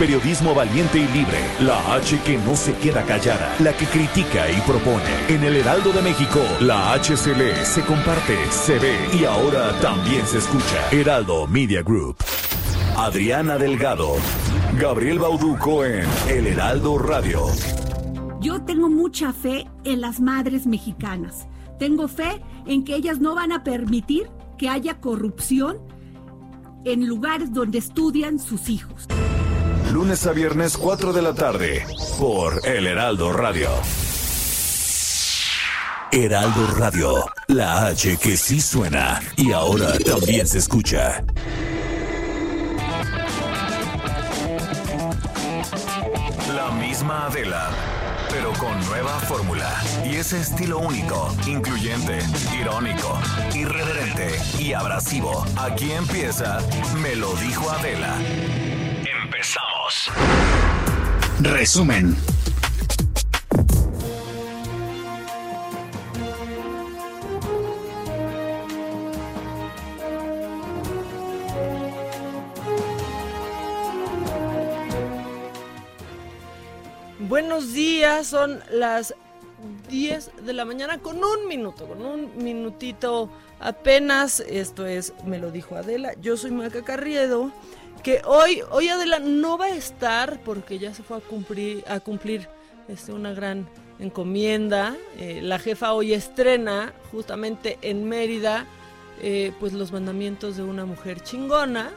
Periodismo valiente y libre. La H que no se queda callada. La que critica y propone. En el Heraldo de México, la H se lee, se comparte, se ve y ahora también se escucha. Heraldo Media Group. Adriana Delgado. Gabriel Bauduco en El Heraldo Radio. Yo tengo mucha fe en las madres mexicanas. Tengo fe en que ellas no van a permitir que haya corrupción en lugares donde estudian sus hijos lunes a viernes 4 de la tarde por El Heraldo Radio. Heraldo Radio, la H que sí suena y ahora también se escucha. La misma Adela, pero con nueva fórmula y ese estilo único, incluyente, irónico, irreverente y abrasivo. Aquí empieza Me lo dijo Adela. Empezamos. Resumen. Buenos días, son las 10 de la mañana con un minuto, con un minutito apenas. Esto es, me lo dijo Adela. Yo soy Maca Carriedo que hoy, hoy Adela no va a estar porque ya se fue a cumplir, a cumplir este, una gran encomienda. Eh, la jefa hoy estrena justamente en Mérida eh, pues los mandamientos de una mujer chingona.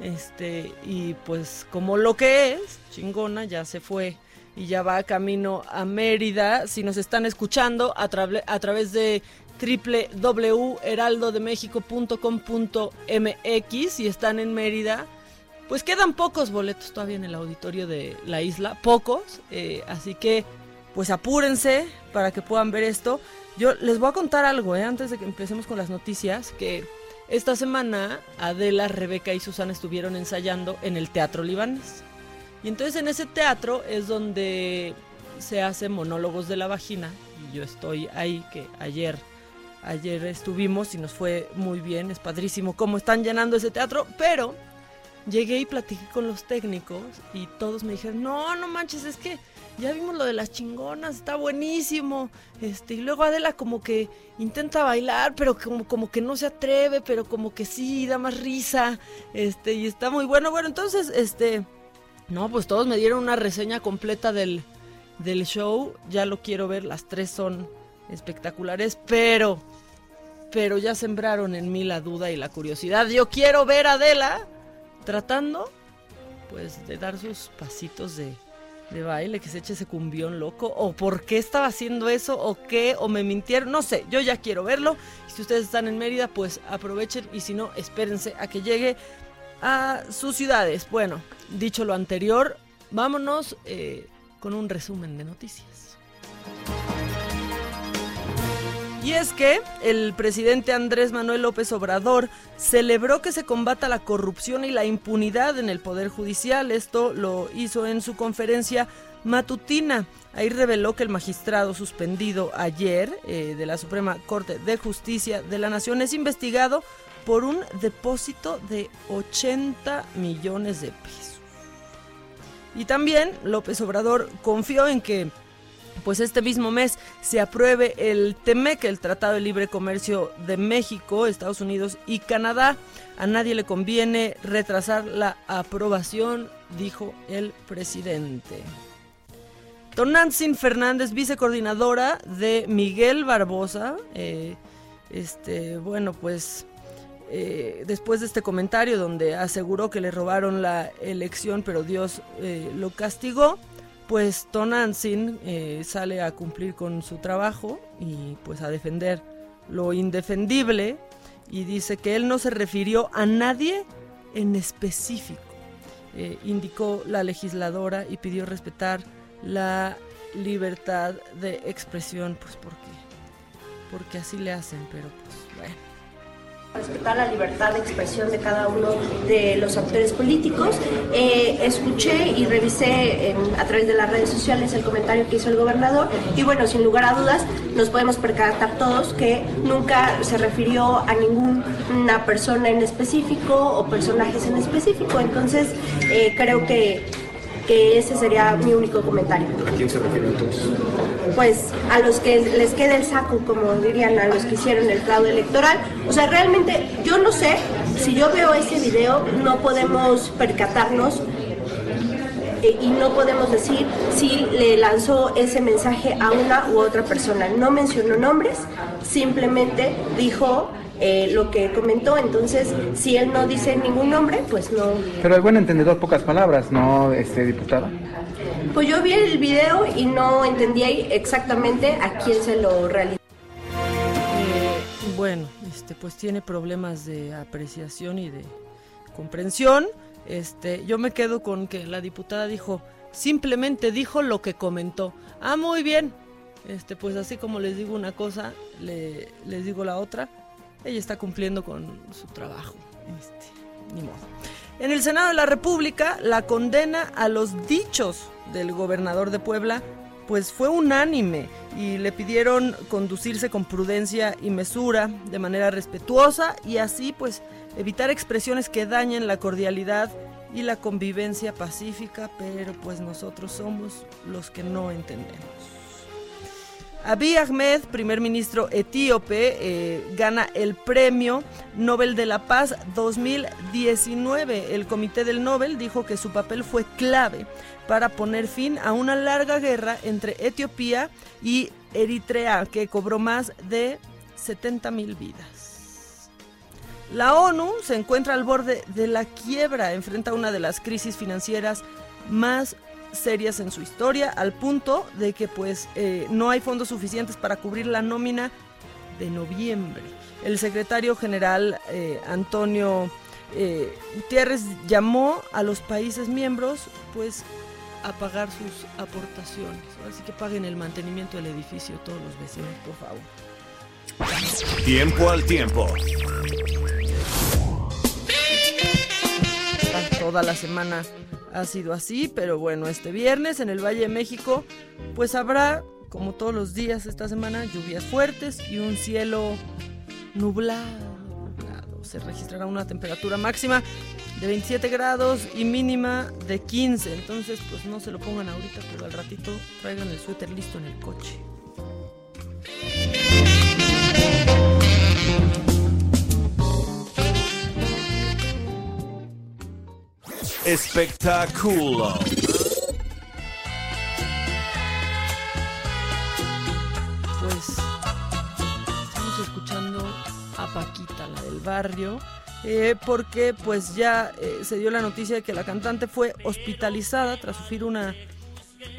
Este, y pues como lo que es, chingona, ya se fue y ya va camino a Mérida. Si nos están escuchando a, a través de www.heraldodemexico.com.mx y están en Mérida, pues quedan pocos boletos todavía en el auditorio de la isla, pocos, eh, así que pues apúrense para que puedan ver esto. Yo les voy a contar algo, eh, antes de que empecemos con las noticias, que esta semana Adela, Rebeca y Susana estuvieron ensayando en el Teatro Libanes. Y entonces en ese teatro es donde se hacen monólogos de la vagina. Y yo estoy ahí, que ayer, ayer estuvimos y nos fue muy bien, es padrísimo cómo están llenando ese teatro, pero llegué y platiqué con los técnicos y todos me dijeron, no, no manches, es que ya vimos lo de las chingonas, está buenísimo. Este, y luego Adela como que intenta bailar, pero como, como que no se atreve, pero como que sí, da más risa. Este, y está muy bueno. Bueno, entonces, este, no, pues todos me dieron una reseña completa del, del show. Ya lo quiero ver, las tres son espectaculares, pero, pero ya sembraron en mí la duda y la curiosidad. Yo quiero ver a Adela tratando pues de dar sus pasitos de, de baile, que se eche ese cumbión loco, o por qué estaba haciendo eso, o qué, o me mintieron, no sé, yo ya quiero verlo. Si ustedes están en Mérida, pues aprovechen, y si no, espérense a que llegue a sus ciudades. Bueno, dicho lo anterior, vámonos eh, con un resumen de noticias. Y es que el presidente Andrés Manuel López Obrador celebró que se combata la corrupción y la impunidad en el Poder Judicial. Esto lo hizo en su conferencia matutina. Ahí reveló que el magistrado suspendido ayer eh, de la Suprema Corte de Justicia de la Nación es investigado por un depósito de 80 millones de pesos. Y también López Obrador confió en que pues este mismo mes se apruebe el TEMEC, el Tratado de Libre Comercio de México, Estados Unidos y Canadá. A nadie le conviene retrasar la aprobación, dijo el presidente. Tonantzin Fernández, vicecoordinadora de Miguel Barbosa, eh, este, bueno, pues eh, después de este comentario donde aseguró que le robaron la elección, pero Dios eh, lo castigó, pues Tonantzin eh, sale a cumplir con su trabajo y pues a defender lo indefendible y dice que él no se refirió a nadie en específico. Eh, indicó la legisladora y pidió respetar la libertad de expresión, pues porque, porque así le hacen, pero pues bueno respetar la libertad de expresión de cada uno de los actores políticos. Eh, escuché y revisé a través de las redes sociales el comentario que hizo el gobernador y bueno, sin lugar a dudas nos podemos percatar todos que nunca se refirió a ninguna persona en específico o personajes en específico. Entonces eh, creo que que ese sería mi único comentario. ¿A quién se refiere entonces? Pues a los que les quede el saco, como dirían a los que hicieron el fraude electoral. O sea, realmente yo no sé, si yo veo ese video, no podemos percatarnos eh, y no podemos decir si le lanzó ese mensaje a una u otra persona. No mencionó nombres, simplemente dijo eh, lo que comentó. Entonces, si él no dice ningún nombre, pues no. Pero el buen entendedor, pocas palabras, ¿no, este diputado? Pues yo vi el video y no entendía exactamente a quién se lo realizó. Eh, bueno, este, pues tiene problemas de apreciación y de comprensión. Este, yo me quedo con que la diputada dijo, simplemente dijo lo que comentó. Ah, muy bien. Este, pues así como les digo una cosa, le, les digo la otra. Ella está cumpliendo con su trabajo. Este, ni modo. En el Senado de la República, la condena a los dichos del gobernador de Puebla, pues fue unánime y le pidieron conducirse con prudencia y mesura, de manera respetuosa y así pues evitar expresiones que dañen la cordialidad y la convivencia pacífica, pero pues nosotros somos los que no entendemos. Abiy Ahmed, primer ministro etíope, eh, gana el premio Nobel de la Paz 2019. El Comité del Nobel dijo que su papel fue clave para poner fin a una larga guerra entre Etiopía y Eritrea que cobró más de 70 mil vidas. La ONU se encuentra al borde de la quiebra, enfrenta una de las crisis financieras más serias en su historia, al punto de que pues eh, no hay fondos suficientes para cubrir la nómina de noviembre. El secretario general eh, Antonio eh, Gutiérrez llamó a los países miembros pues a pagar sus aportaciones. Así que paguen el mantenimiento del edificio todos los vecinos, por favor. Tiempo al tiempo. Toda la semana ha sido así, pero bueno, este viernes en el Valle de México, pues habrá, como todos los días esta semana, lluvias fuertes y un cielo nublado. nublado. Se registrará una temperatura máxima de 27 grados y mínima de 15. Entonces, pues no se lo pongan ahorita, pero al ratito traigan el suéter listo en el coche. Espectáculo. Pues estamos escuchando a Paquita, la del barrio, eh, porque pues ya eh, se dio la noticia de que la cantante fue hospitalizada tras sufrir una,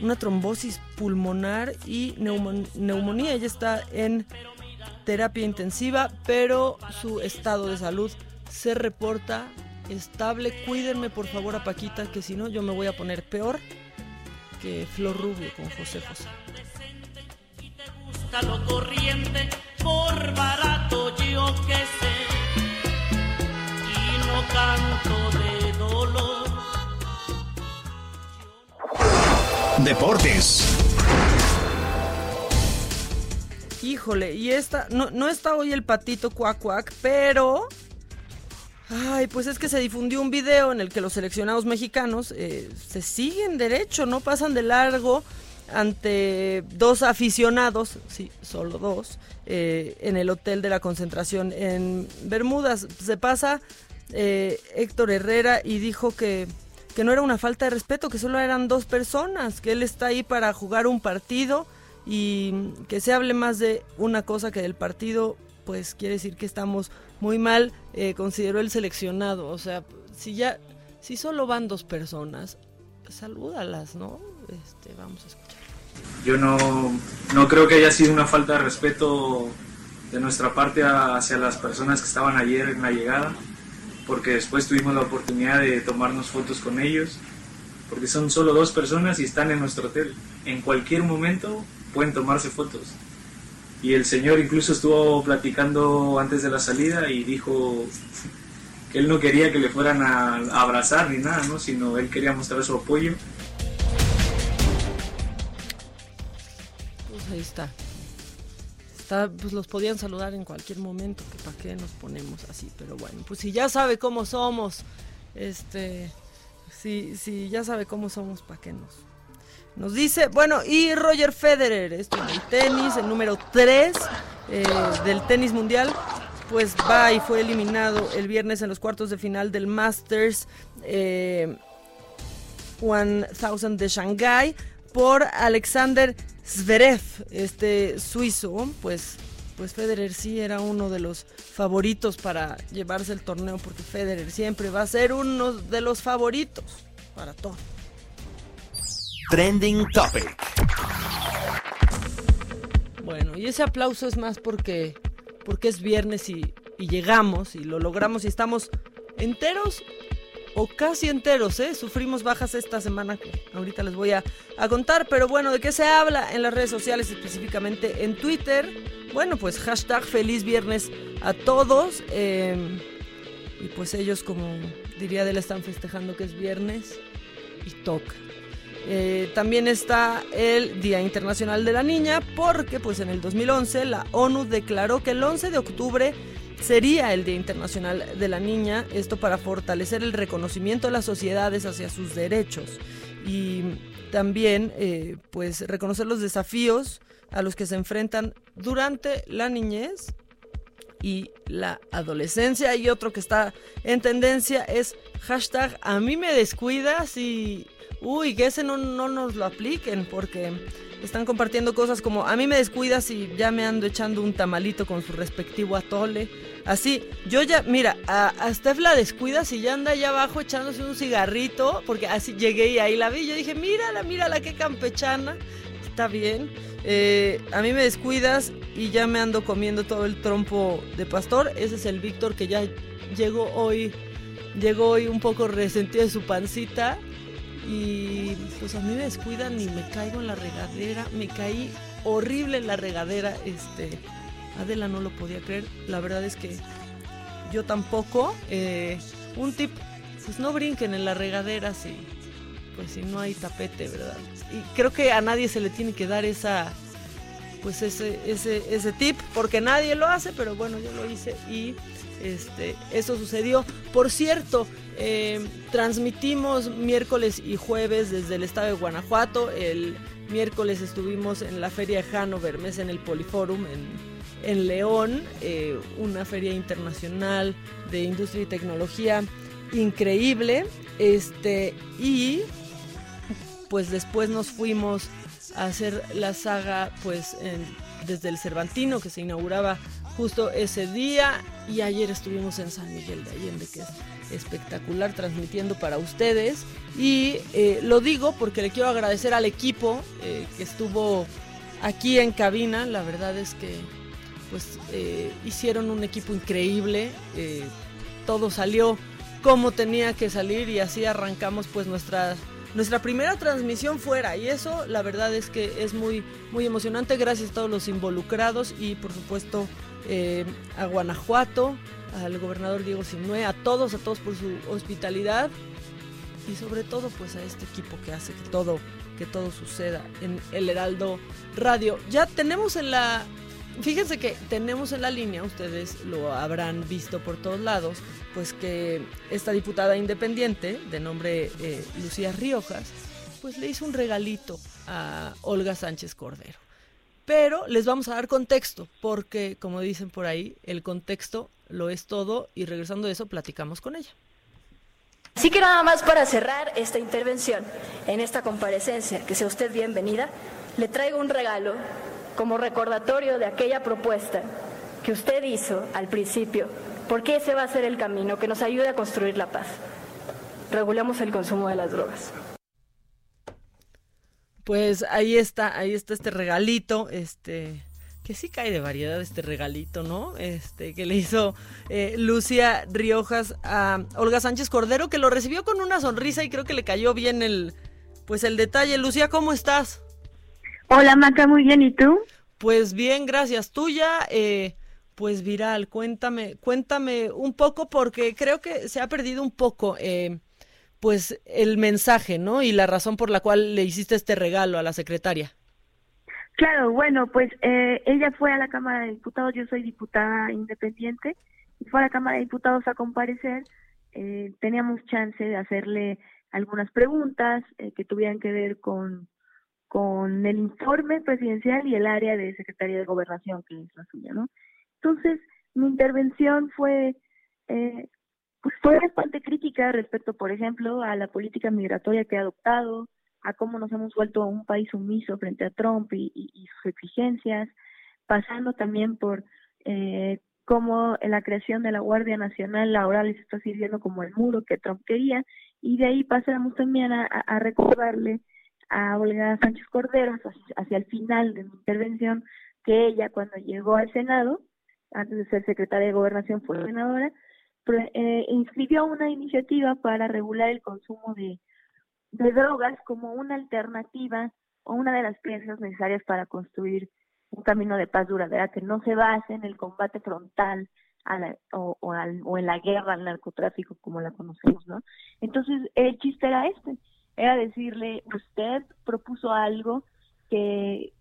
una trombosis pulmonar y neumon- neumonía. Ella está en terapia intensiva, pero su estado de salud se reporta estable. Cuídenme por favor a Paquita, que si no yo me voy a poner peor que Flor Rubio con José José. gusta lo corriente, por barato yo que sé. Y no canto de dolor. Deportes. Híjole, y esta, no, no está hoy el patito cuac cuac, pero... Ay, pues es que se difundió un video en el que los seleccionados mexicanos eh, se siguen derecho, no pasan de largo ante dos aficionados, sí, solo dos, eh, en el hotel de la concentración en Bermudas. Se pasa eh, Héctor Herrera y dijo que, que no era una falta de respeto, que solo eran dos personas, que él está ahí para jugar un partido y que se hable más de una cosa que del partido, pues quiere decir que estamos muy mal, eh, consideró el seleccionado. O sea, si ya, si solo van dos personas, salúdalas, ¿no? Este, vamos a escuchar. Yo no, no creo que haya sido una falta de respeto de nuestra parte hacia las personas que estaban ayer en la llegada, porque después tuvimos la oportunidad de tomarnos fotos con ellos, porque son solo dos personas y están en nuestro hotel. En cualquier momento pueden tomarse fotos. Y el señor incluso estuvo platicando antes de la salida y dijo que él no quería que le fueran a, abrazar ni nada, ¿no? sino él quería mostrar su apoyo. Pues ahí está. Está, pues los podían saludar en cualquier momento, que para qué nos ponemos así, pero bueno, pues si ya sabe cómo somos, este, Sí, sí, ya sabe cómo somos, ¿para qué nos? Nos dice, bueno, y Roger Federer, esto en el tenis, el número 3 eh, del tenis mundial, pues va y fue eliminado el viernes en los cuartos de final del Masters eh, 1000 de Shanghai por Alexander Zverev, este suizo, pues pues Federer sí era uno de los favoritos para llevarse el torneo porque Federer siempre va a ser uno de los favoritos para todo. Trending Topic. Bueno, y ese aplauso es más porque porque es viernes y, llegamos y lo logramos y estamos enteros o casi enteros, ¿eh? Sufrimos bajas esta semana que ahorita les voy a, a, contar, pero bueno, ¿de qué se habla en las redes sociales, específicamente en Twitter? Bueno, pues hashtag feliz viernes a todos. Eh, y pues ellos, como diría Adela, están festejando que es viernes y toca. Eh, también está el Día Internacional de la Niña porque pues en el 2011 la ONU declaró que el 11 de octubre sería el Día Internacional de la Niña, esto para fortalecer el reconocimiento de las sociedades hacia sus derechos. Y también eh, pues reconocer los desafíos a los que se enfrentan durante la niñez y la adolescencia. Y otro que está en tendencia es hashtag a mí me descuidas y uy que ese no, no nos lo apliquen porque están compartiendo cosas como a mí me descuidas y ya me ando echando un tamalito con su respectivo atole. Así, yo ya, mira, a, Steph la descuidas y ya anda allá abajo echándose un cigarrito, porque así llegué y ahí la vi. Yo dije, mírala, mírala, qué campechana. Está bien. Eh, a mí me descuidas y ya me ando comiendo todo el trompo de pastor. Ese es el Víctor que ya llegó hoy, llegó hoy un poco resentido de su pancita y pues a mí me descuidan y me caigo en la regadera, me caí horrible en la regadera, este, Adela no lo podía creer, la verdad es que yo tampoco, eh, un tip, pues no brinquen en la regadera si, pues si no hay tapete, ¿verdad? Y creo que a nadie se le tiene que dar esa, pues ese, ese, ese tip, porque nadie lo hace, pero bueno, yo lo hice y este, eso sucedió. Por cierto, eh, transmitimos miércoles y jueves desde el estado de Guanajuato. El miércoles estuvimos en la feria Hanover Mes en el Poliforum en, León, eh, una feria internacional de industria y tecnología increíble. Este, y pues después nos fuimos a hacer la saga pues desde el Cervantino que se inauguraba justo ese día y ayer estuvimos en San Miguel de Allende que es espectacular transmitiendo para ustedes. Y eh, lo digo porque le quiero agradecer al equipo eh, que estuvo aquí en cabina. La verdad es que pues eh, hicieron un equipo increíble todo salió como tenía que salir y así arrancamos pues nuestra nuestra primera transmisión fuera. Y eso la verdad es que es muy muy emocionante. Gracias a todos los involucrados y por supuesto eh, a Guanajuato al gobernador Diego Sinue a todos a todos por su hospitalidad y sobre todo pues a este equipo que hace que todo que todo suceda en el Heraldo Radio ya tenemos en la Fíjense que tenemos en la línea, ustedes lo habrán visto por todos lados, pues que esta diputada independiente de nombre eh, Lucía Riojas, pues le hizo un regalito a Olga Sánchez Cordero. Pero les vamos a dar contexto, porque como dicen por ahí, el contexto lo es todo y regresando de eso platicamos con ella. Así que nada más para cerrar esta intervención en esta comparecencia, que sea usted bienvenida, le traigo un regalo como recordatorio de aquella propuesta que usted hizo al principio, porque ese va a ser el camino que nos ayude a construir la paz. Regulemos el consumo de las drogas. Pues ahí está, ahí está este regalito, este que sí cae de variedad este regalito, ¿no? Este que le hizo eh, Lucia Riojas a Olga Sánchez Cordero, que lo recibió con una sonrisa y creo que le cayó bien el, pues el detalle. Lucia, ¿cómo estás? Hola Maca, muy bien, ¿y tú? Pues bien, gracias. Tuya, eh, pues viral, cuéntame, cuéntame un poco porque creo que se ha perdido un poco, eh, pues el mensaje, ¿no? Y la razón por la cual le hiciste este regalo a la secretaria. Claro, bueno, pues eh, ella fue a la Cámara de Diputados, yo soy diputada independiente, y fue a la Cámara de Diputados a comparecer, eh, teníamos chance de hacerle algunas preguntas eh, que tuvieran que ver con, con el informe presidencial y el área de Secretaría de Gobernación, que es la suya, ¿no? Entonces, mi intervención fue, eh, pues fue bastante crítica respecto, por ejemplo, a la política migratoria que ha adoptado, a cómo nos hemos vuelto un país sumiso frente a Trump y, sus exigencias, pasando también por eh, cómo la creación de la Guardia Nacional ahora les está sirviendo como el muro que Trump quería, y de ahí pasamos también a, a recordarle a Olga Sánchez Cordero hacia el final de mi intervención que ella cuando llegó al Senado, antes de ser secretaria de Gobernación fue senadora, eh, inscribió una iniciativa para regular el consumo de, drogas como una alternativa o una de las piezas necesarias para construir un camino de paz duradera que no se base en el combate frontal a la, o, al, o en la guerra al narcotráfico como la conocemos, ¿no? Entonces el chiste era este, era decirle, usted propuso algo que,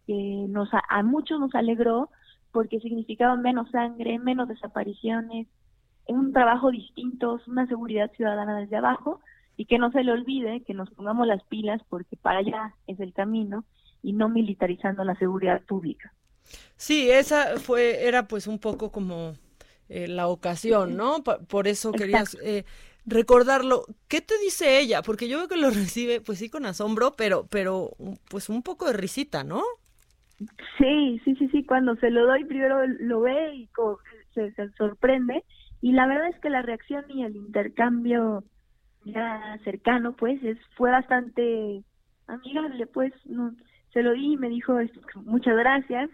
nos a muchos nos alegró porque significaba menos sangre, menos desapariciones, un trabajo distinto, una seguridad ciudadana desde abajo y que no se le olvide que nos pongamos las pilas porque para allá es el camino y no militarizando la seguridad pública. Sí, esa fue era pues un poco como eh, la ocasión, ¿no? Por eso querías eh, recordarlo. ¿Qué te dice ella? Porque yo veo que lo recibe pues sí con asombro, pero pero pues un poco de risita, ¿no? Sí, sí, sí, sí, cuando se lo doy primero lo ve y se, se sorprende y la verdad es que la reacción y el intercambio ya cercano pues es fue bastante amigable pues no, se lo di y me dijo muchas gracias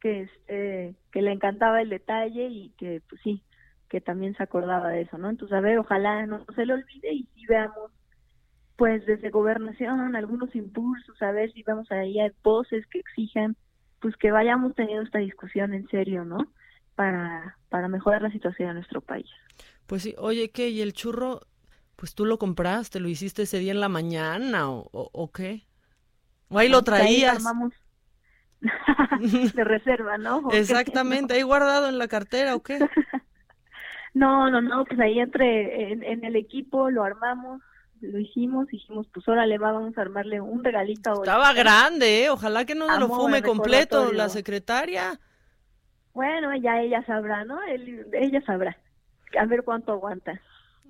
que este que le encantaba el detalle y que pues sí que también se acordaba de eso no entonces a ver ojalá no se lo olvide y si veamos pues desde gobernación algunos impulsos, a ver si vamos ahí a voces que exijan pues que vayamos teniendo esta discusión en serio, ¿no? Para, para mejorar la situación de nuestro país. Pues sí, oye, ¿qué? ¿Y el churro? Pues tú lo compraste, lo hiciste ese día en la mañana o, o, qué? ¿O ahí lo traías? de reserva, ¿no? Exactamente, ahí guardado en la cartera o qué? no, no, no, pues ahí entre en el equipo lo armamos, lo hicimos, dijimos, pues órale, va, vamos a armarle un regalito. Estaba grande, ¿eh? Ojalá que no lo fume completo la secretaria. Bueno, ya ella sabrá, ¿no? ella sabrá. A ver cuánto aguanta.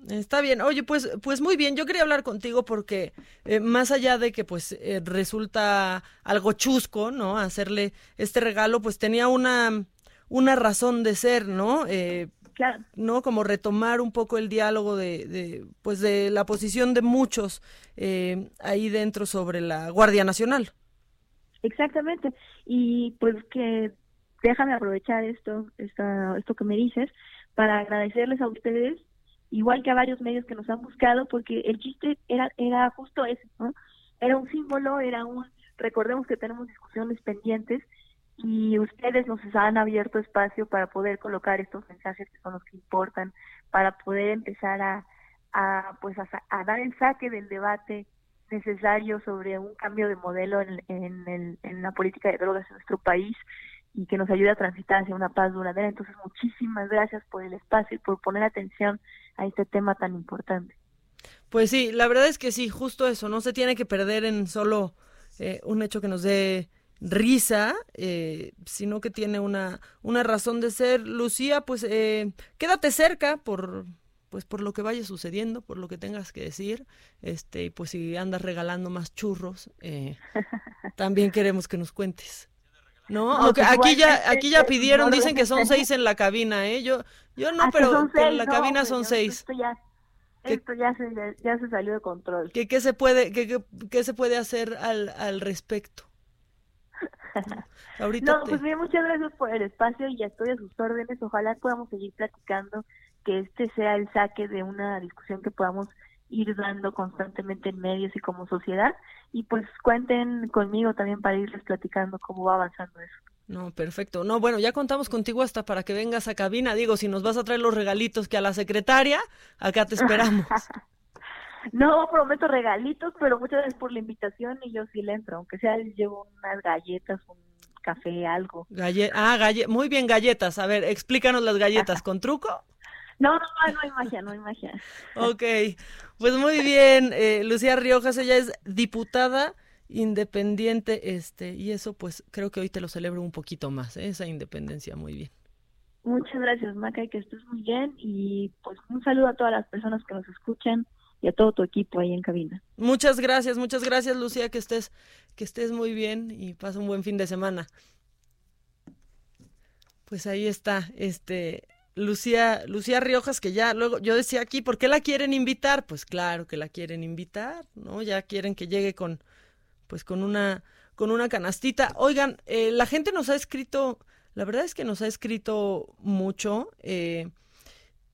Está bien. Oye, pues, pues muy bien. Yo quería hablar contigo porque eh, más allá de que pues eh, resulta algo chusco, ¿no? Hacerle este regalo, pues tenía una una razón de ser, ¿no? Eh, ¿no? Como retomar un poco el diálogo de, de pues de la posición de muchos eh, ahí dentro sobre la Guardia Nacional. Exactamente. Y pues que déjame aprovechar esto, esto que me dices, para agradecerles a ustedes, igual que a varios medios que nos han buscado, porque el chiste era, era justo eso, ¿no? Era un símbolo, era un, recordemos que tenemos discusiones pendientes y ustedes nos han abierto espacio para poder colocar estos mensajes que son los que importan, para poder empezar a, a pues a, dar el saque del debate necesario sobre un cambio de modelo en, en, en la política de drogas en nuestro país y que nos ayude a transitar hacia una paz duradera. Entonces, muchísimas gracias por el espacio y por poner atención a este tema tan importante. Pues sí, la verdad es que sí, justo eso, no se tiene que perder en solo eh, un hecho que nos dé risa, eh, sino que tiene una, una razón de ser. Lucía, pues eh, quédate cerca por pues por lo que vaya sucediendo, por lo que tengas que decir, este, y pues si andas regalando más churros, eh, también queremos que nos cuentes. No, Aunque pues aquí ya, aquí ya pidieron, dicen que son seis en la cabina, ¿eh? Yo, yo no, ah, pero, en la cabina son seis. Esto ya, esto ya se, ya se salió de control. ¿Qué, qué se puede, qué, qué se puede hacer al, al respecto? no, pues bien, muchas gracias por el espacio y ya estoy a sus órdenes. Ojalá podamos seguir platicando, que este sea el saque de una discusión que podamos ir dando constantemente en medios y como sociedad. Y pues cuenten conmigo también para irles platicando cómo va avanzando eso. No, perfecto. No, bueno, ya contamos contigo hasta para que vengas a cabina. Digo, si nos vas a traer los regalitos que a la secretaria, acá te esperamos. No prometo regalitos, pero muchas gracias por la invitación y yo sí le entro, aunque sea llevo unas galletas, un café, algo. ah, galle muy bien, galletas. A ver, explícanos las galletas, ¿con truco? No, no, no hay magia, no hay magia. Ok, pues muy bien, eh, Lucía Riojas, ella es diputada independiente, este, y eso pues creo que hoy te lo celebro un poquito más, ¿eh? esa independencia, muy bien. Muchas gracias, Maca, y que estés muy bien. Y pues un saludo a todas las personas que nos escuchan y a todo tu equipo ahí en cabina. Muchas gracias, muchas gracias, Lucía, que estés, que estés muy bien y pasa un buen fin de semana. Pues ahí está, este, Lucía, Lucía Riojas, que ya luego yo decía aquí, ¿por qué la quieren invitar? Pues claro que la quieren invitar, ¿no? Ya quieren que llegue con, pues con una, con una canastita. Oigan, eh, la gente nos ha escrito, la verdad es que nos ha escrito mucho. Eh,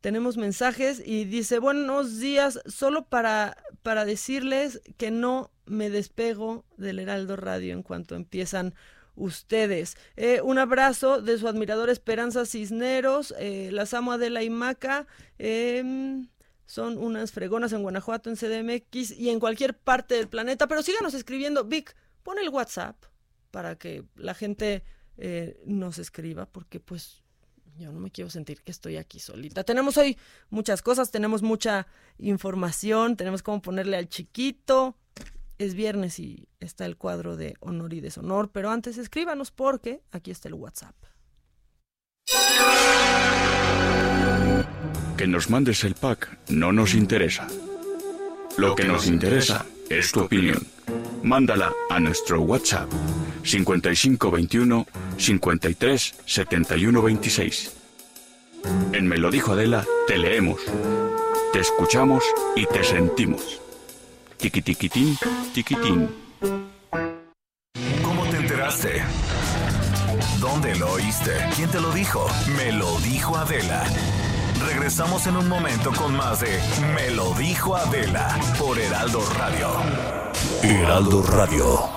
tenemos mensajes y dice, buenos días, solo para, para decirles que no me despego del Heraldo Radio en cuanto empiezan ustedes. Eh, un abrazo de su admirador Esperanza Cisneros, eh, las amo Adela y Maca. em, son unas fregonas en Guanajuato, en CDMX y en cualquier parte del planeta. Pero síganos escribiendo. Vic, pon el WhatsApp para que la gente eh, nos escriba, porque pues yo no me quiero sentir que estoy aquí solita. Tenemos hoy muchas cosas, tenemos mucha información, tenemos cómo ponerle al chiquito. Es viernes y está el cuadro de honor y deshonor, pero antes escríbanos porque aquí está el WhatsApp. Que nos mandes el pack no nos interesa. Lo que nos interesa es tu opinión. Mándala a nuestro WhatsApp 5521 53 71 26. En Me lo dijo Adela, te leemos, te escuchamos y te sentimos. Tiquitiquitín, tiquitín. ¿Cómo te enteraste? ¿Dónde lo oíste? ¿Quién te lo dijo? Me lo dijo Adela. Regresamos en un momento con más de Me lo dijo Adela por Heraldo Radio. Heraldo Radio.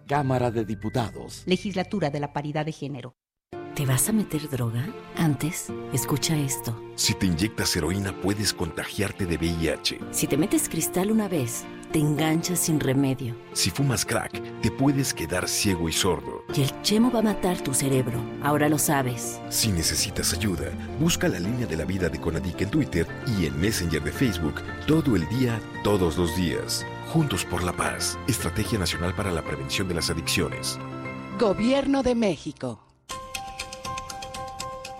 Cámara de Diputados. Legislatura de la Paridad de Género. ¿Te vas a meter droga? Antes, escucha esto. Si te inyectas heroína puedes contagiarte de VIH. Si te metes cristal una vez, te enganchas sin remedio. Si fumas crack, te puedes quedar ciego y sordo. Y el chemo va a matar tu cerebro. Ahora lo sabes. Si necesitas ayuda, busca la línea de la vida de Conadic en Twitter y en Messenger de Facebook todo el día, todos los días. Juntos por la paz. Estrategia Nacional para la Prevención de las Adicciones. Gobierno de México.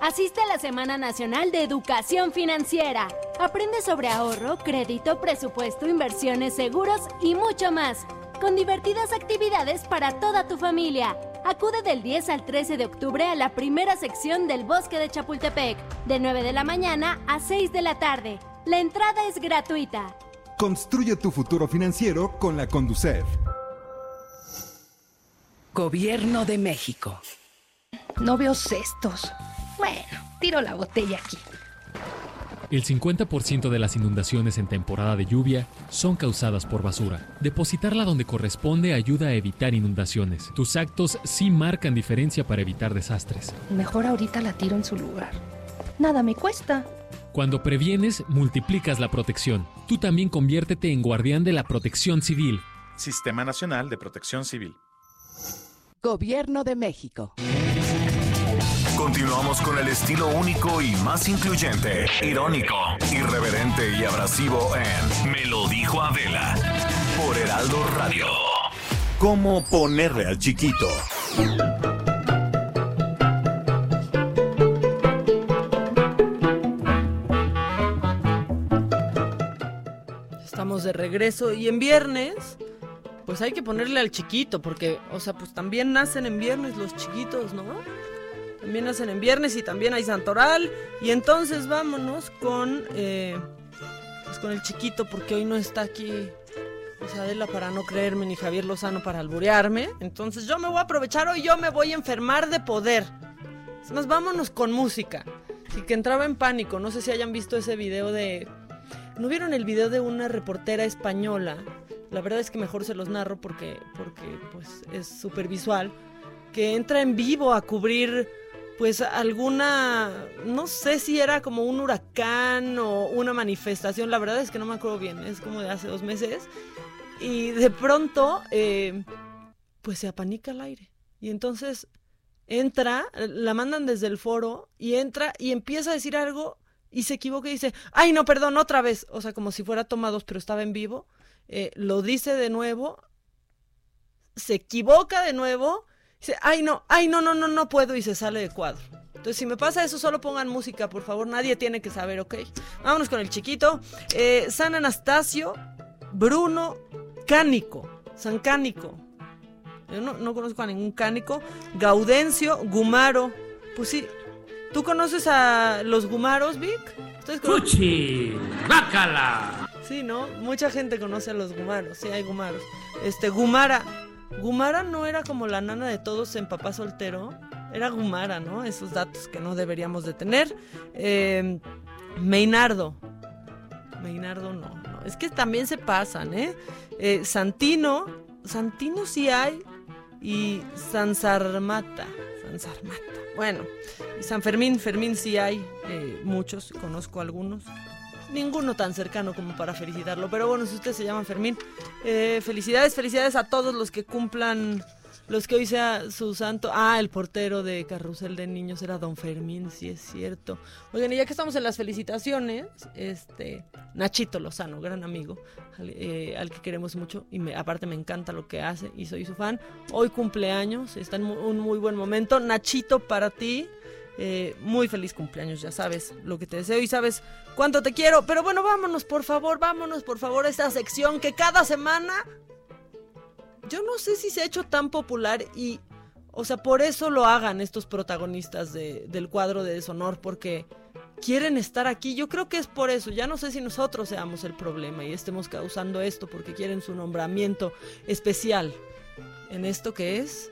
Asiste a la Semana Nacional de Educación Financiera. Aprende sobre ahorro, crédito, presupuesto, inversiones, seguros y mucho más. Con divertidas actividades para toda tu familia. Acude del 10 al 13 de octubre a la primera sección del Bosque de Chapultepec, de 9 de la mañana a 6 de la tarde. La entrada es gratuita. Construye tu futuro financiero con la Conducef. Gobierno de México. No veo cestos. Bueno, tiro la botella aquí. El 50% de las inundaciones en temporada de lluvia son causadas por basura. Depositarla donde corresponde ayuda a evitar inundaciones. Tus actos sí marcan diferencia para evitar desastres. Mejor ahorita la tiro en su lugar. Nada me cuesta. Cuando previenes, multiplicas la protección. Tú también conviértete en guardián de la protección civil. Sistema Nacional de Protección Civil. Gobierno de México. Continuamos con el estilo único y más incluyente, irónico, irreverente y abrasivo en Me lo dijo Adela por Heraldo Radio. ¿Cómo ponerle al chiquito? Estamos de regreso y en viernes, pues hay que ponerle al chiquito, porque, o sea, pues también nacen en viernes los chiquitos, ¿no? También nacen en viernes y también hay santoral. Y entonces vámonos con, eh, pues con el chiquito, porque hoy no está aquí pues Adela para no creerme, ni Javier Lozano para alburearme. Entonces yo me voy a aprovechar hoy, yo me voy a enfermar de poder. Es más, vámonos con música. Así que entraba en pánico. No sé si hayan visto ese video de ¿No vieron el video de una reportera española? La verdad es que mejor se los narro porque, porque pues, es súper visual. Que entra en vivo a cubrir pues alguna, no sé si era como un huracán o una manifestación, la verdad es que no me acuerdo bien, es como de hace dos meses. Y de pronto, eh, pues se apanica el aire. Y entonces entra, la mandan desde el foro y entra y empieza a decir algo y se equivoca y dice, ay no, perdón, otra vez. O sea, como si fuera tomados, pero estaba en vivo. Eh, lo dice de nuevo, se equivoca de nuevo, dice, ay no, ay no, no, no, no puedo y se sale de cuadro. Entonces, si me pasa eso, solo pongan música, por favor, nadie tiene que saber, ¿ok? Vámonos con el chiquito. Eh, San Anastasio, Bruno Cánico, San Cánico. Yo no, no conozco a ningún cánico. Gaudencio, Gumaro. Pues sí, ¿Tú conoces a los gumaros, Vic? ¡Fuchi! ¡Bácala! Sí, ¿no? Mucha gente conoce a los gumaros, sí hay gumaros. Este, Gumara. Gumara no era como la nana de todos en Papá Soltero. Era Gumara, ¿no? Esos datos que no deberíamos de tener. Eh, Meinardo. Meinardo no, no. Es que también se pasan, ¿eh? eh Santino. Santino sí hay. Y Sansarmata. Sansarmata. Bueno, San Fermín, Fermín sí hay eh, muchos, conozco algunos. Ninguno tan cercano como para felicitarlo, pero bueno, si usted se llama Fermín, eh, felicidades, felicidades a todos los que cumplan los que hoy sea su santo. Ah, el portero de Carrusel de Niños era Don Fermín, sí es cierto. Oigan, y ya que estamos en las felicitaciones, este Nachito Lozano, gran amigo, al, eh, que queremos mucho y me, aparte me encanta lo que hace y soy su fan. Hoy cumpleaños, está en un muy buen momento. Nachito, para ti. Eh, muy feliz cumpleaños, ya sabes lo que te deseo y sabes cuánto te quiero. Pero bueno, vámonos, por favor, vámonos, por favor, a esta sección que cada semana yo no sé si se ha hecho tan popular y, o sea, por eso lo hagan estos protagonistas del cuadro de deshonor, porque quieren estar aquí. Yo creo que es por eso. Ya no sé si nosotros seamos el problema y estemos causando esto porque quieren su nombramiento especial en esto que es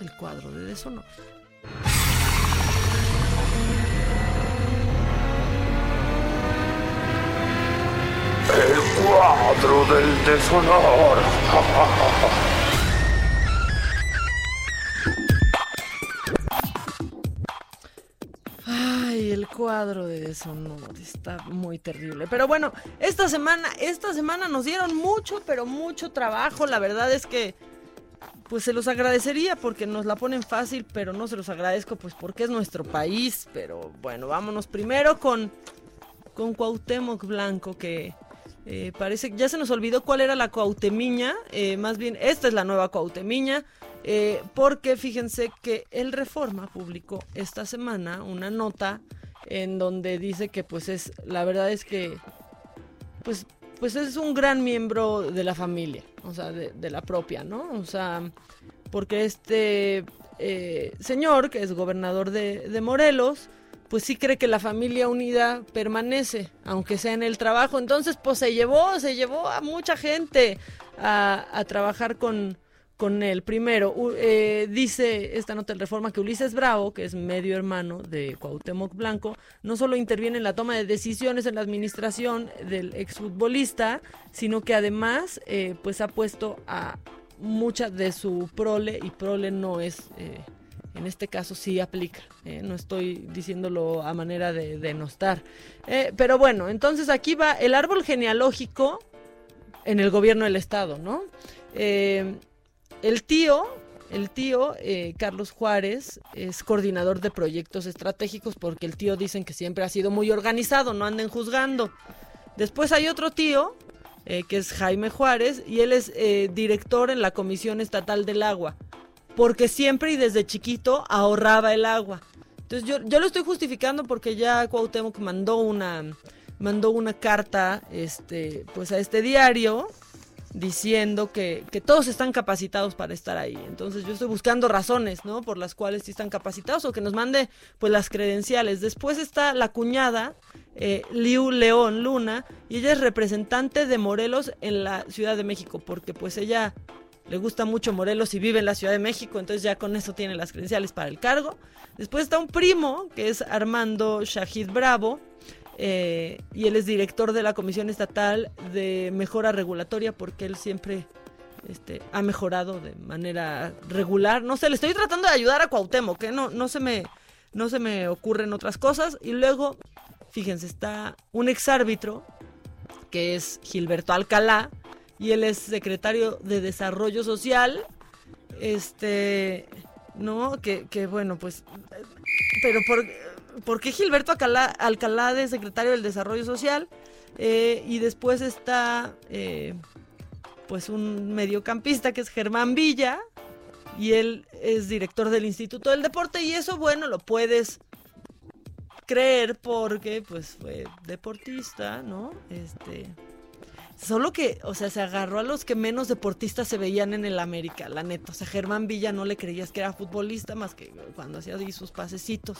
el cuadro de deshonor. El cuadro del deshonor. Ay, el cuadro de deshonor está muy terrible. Pero bueno, esta semana, esta semana nos dieron mucho, pero mucho trabajo. La verdad es que pues se los agradecería porque nos la ponen fácil, pero no se los agradezco pues porque es nuestro país. Pero bueno, vámonos primero con, con Cuauhtémoc Blanco que eh, parece que ya se nos olvidó cuál era la Cuauhtemiña, eh, más bien esta es la nueva Cuauhtemiña, eh, porque fíjense que el Reforma publicó esta semana una nota en donde dice que pues es, la verdad es que pues, pues es un gran miembro de la familia, o sea, de, la propia, ¿no? O sea, porque este señor, que es gobernador de, de Morelos, pues sí cree que la familia unida permanece, aunque sea en el trabajo. Entonces, pues se llevó, se llevó a mucha gente a, trabajar con, con él. Primero, eh, dice esta nota de reforma que Ulises Bravo, que es medio hermano de Cuauhtémoc Blanco, no solo interviene en la toma de decisiones en la administración del exfutbolista, sino que además eh, pues ha puesto a mucha de su prole, y prole no es... Eh, en este caso sí aplica, no estoy diciéndolo a manera de denostar. pero bueno, entonces aquí va el árbol genealógico en el gobierno del Estado, ¿no? El tío, el tío eh, Carlos Juárez es coordinador de proyectos estratégicos porque el tío dicen que siempre ha sido muy organizado, no anden juzgando. Después hay otro tío eh, que es Jaime Juárez y él es eh, director en la Comisión Estatal del Agua porque siempre y desde chiquito ahorraba el agua. Entonces yo, yo lo estoy justificando porque ya Cuauhtémoc mandó una mandó una carta este pues a este diario diciendo que, todos están capacitados para estar ahí. Entonces yo estoy buscando razones, ¿no? Por las cuales sí están capacitados o que nos mande pues las credenciales. Después está la cuñada, eh, Liu León Luna, y ella es representante de Morelos en la Ciudad de México, porque pues ella le gusta mucho Morelos y vive en la Ciudad de México, entonces ya con eso tiene las credenciales para el cargo. Después está un primo, que es Armando Shahid Bravo, eh, y él es director de la Comisión Estatal de Mejora Regulatoria porque él siempre este, ha mejorado de manera regular. No sé, le estoy tratando de ayudar a Cuauhtémoc, que no, no, se me, no se me ocurren otras cosas. Y luego, fíjense, está un exárbitro que es Gilberto Alcalá y él es secretario de Desarrollo Social. Este, no, que, que bueno, pues, pero por ¿por qué Gilberto Alcalá, de secretario del Desarrollo Social? Eh, y después está eh, pues un mediocampista que es Germán Villa y él es director del Instituto del Deporte y eso bueno lo puedes creer porque pues fue deportista, ¿no? Este Solo que, o sea, se agarró a los que menos deportistas se veían en el América, la neta. O sea, Germán Villa no le creías que era futbolista más que cuando hacía ahí sus pasecitos.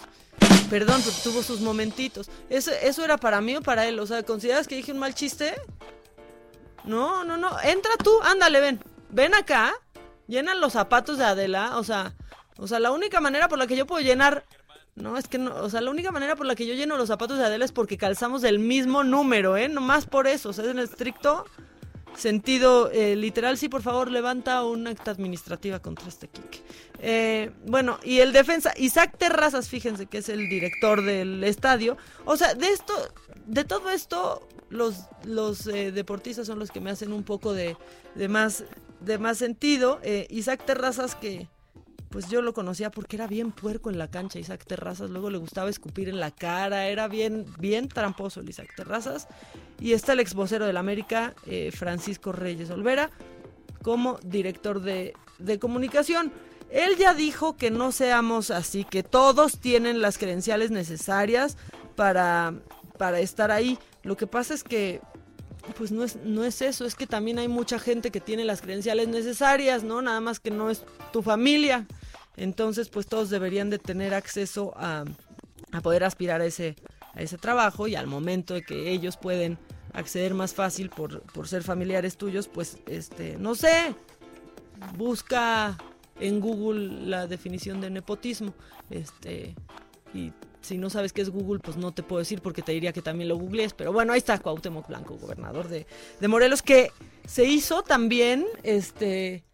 Perdón, pero tuvo sus momentitos. ¿Eso, ¿Eso era para mí o para él? O sea, ¿consideras que dije un mal chiste? No, no, no. Entra tú, ándale, ven. Ven acá. Llenan los zapatos de Adela. O sea, o sea, la única manera por la que yo puedo llenar no, es que no, o sea, la única manera por la que yo lleno los zapatos de Adela es porque calzamos del mismo número, ¿eh? Nomás por eso, o sea, en estricto sentido eh, literal, sí, por favor, levanta un acta administrativa contra este Kike. Eh, bueno, y el defensa, Isaac Terrazas, fíjense que es el director del estadio. O sea, de esto, de todo esto, los, los eh, deportistas son los que me hacen un poco de, de más, de más sentido. Isaac Terrazas que pues yo lo conocía porque era bien puerco en la cancha, Isaac Terrazas, luego le gustaba escupir en la cara, era bien, bien tramposo el Isaac Terrazas. Y está el ex vocero del América, eh, Francisco Reyes Olvera, como director de, de comunicación. Él ya dijo que no seamos así, que todos tienen las credenciales necesarias para, para estar ahí. Lo que pasa es que pues no es, no es eso, es que también hay mucha gente que tiene las credenciales necesarias, ¿no? Nada más que no es tu familia. Entonces, pues todos deberían de tener acceso a, poder aspirar a ese, a ese trabajo y al momento de que ellos pueden acceder más fácil por, por ser familiares tuyos, pues, este, no sé, busca en Google la definición de nepotismo, este, y si no sabes qué es Google, pues no te puedo decir porque te diría que también lo googlees. Pero bueno, ahí está Cuauhtémoc Blanco, gobernador de, de Morelos, que se hizo también, este,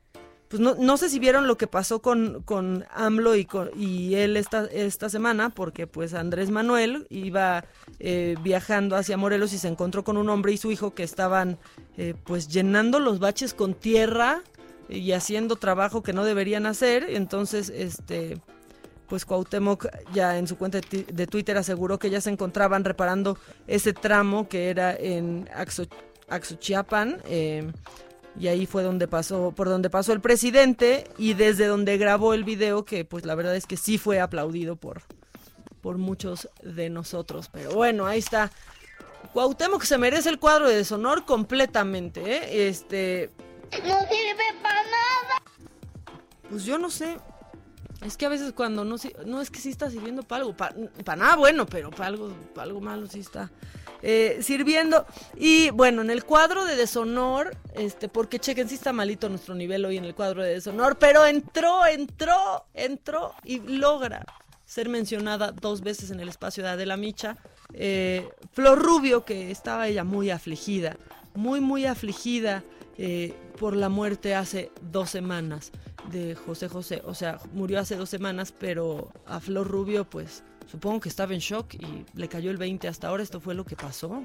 pues no, no sé si vieron lo que pasó con, con AMLO y, con, y él esta, esta semana, porque pues Andrés Manuel iba eh, viajando hacia Morelos y se encontró con un hombre y su hijo que estaban eh, pues llenando los baches con tierra y haciendo trabajo que no deberían hacer. Entonces, este pues Cuauhtémoc ya en su cuenta de Twitter aseguró que ya se encontraban reparando ese tramo que era en Axochiapan. Eh, y ahí fue donde pasó, por donde pasó el presidente y desde donde grabó el video que pues la verdad es que sí fue aplaudido por, por muchos de nosotros. Pero bueno, ahí está. Cuauhtémoc se merece el cuadro de deshonor completamente, ¿eh? Este... No sirve para nada. Pues yo no sé. Es que a veces cuando no, no es que sí está sirviendo para algo, para nada bueno, pero para algo, algo malo sí está eh, sirviendo. Y bueno, en el cuadro de deshonor, este, porque chequen, sí está malito nuestro nivel hoy en el cuadro de deshonor, pero entró, entró, entró y logra ser mencionada dos veces en el espacio de Adela Micha. Eh, Flor Rubio, que estaba ella muy afligida, muy, muy afligida eh, por la muerte hace dos semanas de José José. O sea, murió hace dos semanas, pero a Flor Rubio, pues supongo que estaba en shock y le cayó el 20 hasta ahora. Esto fue lo que pasó.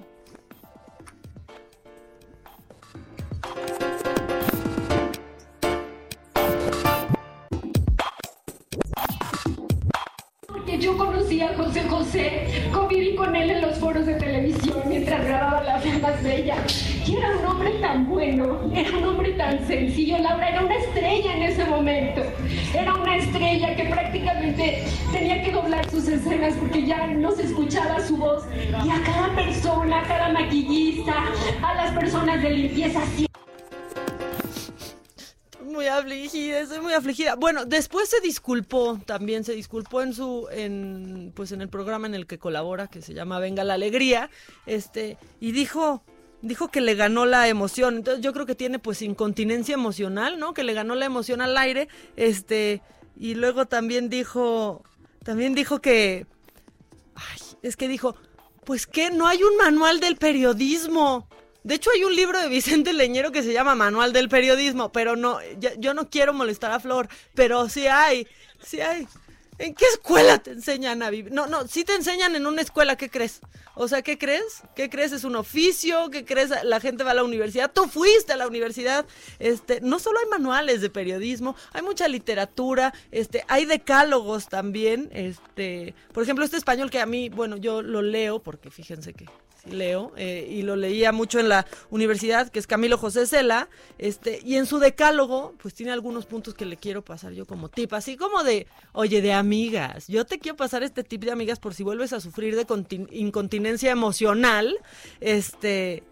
yo conocí a José José, conviví con él en los foros de Más Bella. Y era un hombre tan bueno, era un hombre tan sencillo. Laura era una estrella en ese momento. Era una estrella que prácticamente tenía que doblar sus escenas porque ya no se escuchaba su voz. Y a cada persona, a cada maquillista, a las personas de limpieza, muy afligida, estoy muy afligida. Bueno, después se disculpó, también se disculpó en su, en, pues en el programa en el que colabora, que se llama Venga la Alegría, este, y dijo, dijo que le ganó la emoción. Entonces yo creo que tiene pues incontinencia emocional, ¿no? Que le ganó la emoción al aire, este, y luego también dijo, también dijo que, ay, es que dijo, pues que no hay un manual del periodismo. De hecho, hay un libro de Vicente Leñero que se llama Manual del Periodismo, pero no, yo no quiero molestar a Flor, pero sí hay, sí hay. ¿En qué escuela te enseñan a vivir? No, no, sí te enseñan en una escuela, ¿qué crees? O sea, ¿qué crees? ¿Qué crees? ¿Es un oficio? ¿Qué crees? La gente va a la universidad. Tú fuiste a la universidad. Este, no solo hay manuales de periodismo, hay mucha literatura, este, hay decálogos también. Este, por ejemplo, este español que a mí, bueno, yo lo leo porque fíjense que leo, eh, y lo leía mucho en la universidad, que es Camilo José Cela, este, y en su decálogo, pues tiene algunos puntos que le quiero pasar yo como tip, así como de, oye, de amigas, yo te quiero pasar este tip de amigas por si vuelves a sufrir de incontinencia emocional, este,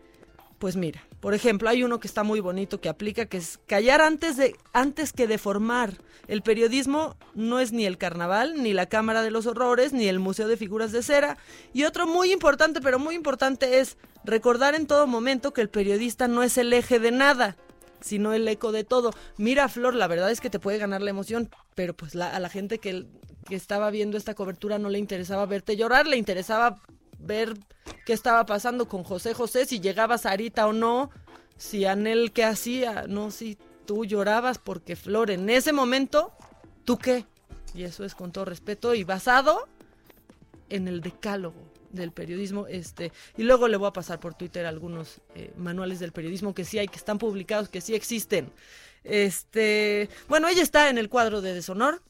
pues mira, por ejemplo, hay uno que está muy bonito que aplica, que es callar antes de antes que deformar. El periodismo no es ni el carnaval, ni la Cámara de los Horrores, ni el Museo de Figuras de Cera. Y otro muy importante, pero muy importante es recordar en todo momento que el periodista no es el eje de nada, sino el eco de todo. Mira, Flor, la verdad es que te puede ganar la emoción, pero pues a la gente que, que estaba viendo esta cobertura no le interesaba verte llorar, le interesaba ver qué estaba pasando con José José, si llegaba Sarita o no, si Anel qué hacía, no, si tú llorabas porque Flor en ese momento, ¿tú qué? Y eso es con todo respeto y basado en el decálogo del periodismo, este, y luego le voy a pasar por Twitter algunos eh, manuales del periodismo que sí hay, que están publicados, que sí existen. Este, bueno, ella está en el cuadro de deshonor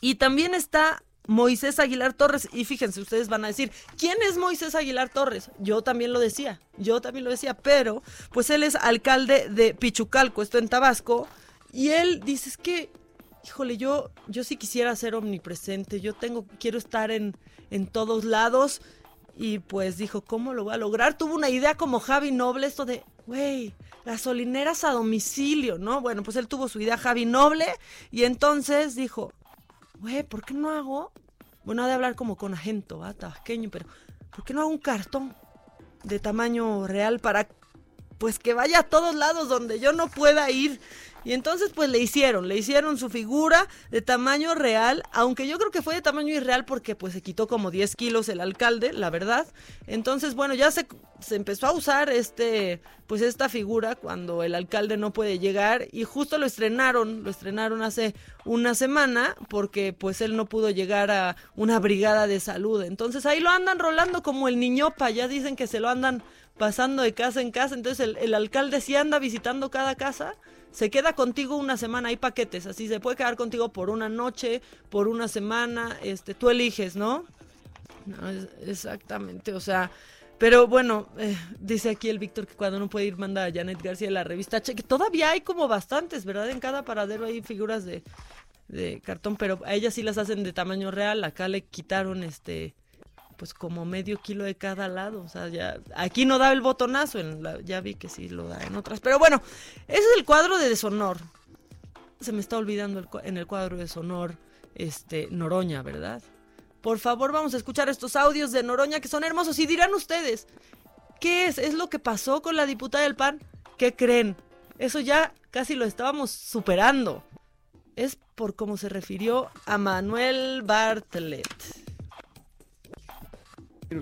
y también está Moisés Aguilar Torres. Y fíjense, ustedes van a decir, ¿quién es Moisés Aguilar Torres? Yo también lo decía, yo también lo decía, pero pues él es alcalde de Pichucalco, esto en Tabasco, y él dice, es que, híjole, yo, yo sí quisiera ser omnipresente, yo tengo, quiero estar en, en todos lados. Y pues dijo, ¿cómo lo voy a lograr? Tuvo una idea como Javi Noble, esto de, güey, gasolineras a domicilio, ¿no? Bueno, pues él tuvo su idea Javi Noble y entonces dijo, güey, ¿por qué no hago? Bueno, ha de hablar como con agento, ¿ah? tabasqueño, pero ¿por qué no hago un cartón de tamaño real para pues que vaya a todos lados donde yo no pueda ir y entonces pues le hicieron, le hicieron su figura de tamaño real, aunque yo creo que fue de tamaño irreal porque pues se quitó como 10 kilos el alcalde, la verdad. Entonces bueno, ya se, se empezó a usar este, pues esta figura cuando el alcalde no puede llegar y justo lo estrenaron, lo estrenaron hace una semana porque pues él no pudo llegar a una brigada de salud. Entonces ahí lo andan rolando como el niñopa, ya dicen que se lo andan pasando de casa en casa, entonces el, alcalde sí anda visitando cada casa se queda contigo una semana, hay paquetes, así se puede quedar contigo por una noche, por una semana, este, tú eliges, ¿no? no exactamente, o sea, pero bueno, eh, dice aquí el Víctor que cuando no puede ir manda a Janet García la revista Che, que todavía hay como bastantes, ¿verdad? En cada paradero hay figuras de, de cartón, pero a ellas sí las hacen de tamaño real, acá le quitaron este pues como medio kilo de cada lado, o sea, ya aquí no da el botonazo, ya vi que sí lo da en otras, pero bueno, ese es el cuadro de deshonor. Se me está olvidando en el cuadro de deshonor este, Noroña, ¿verdad? Por favor, vamos a escuchar estos audios de Noroña que son hermosos y dirán ustedes, ¿qué es? ¿Es lo que pasó con la diputada del PAN? ¿Qué creen? Eso ya casi lo estábamos superando. Es por cómo se refirió a Manuel Bartlett.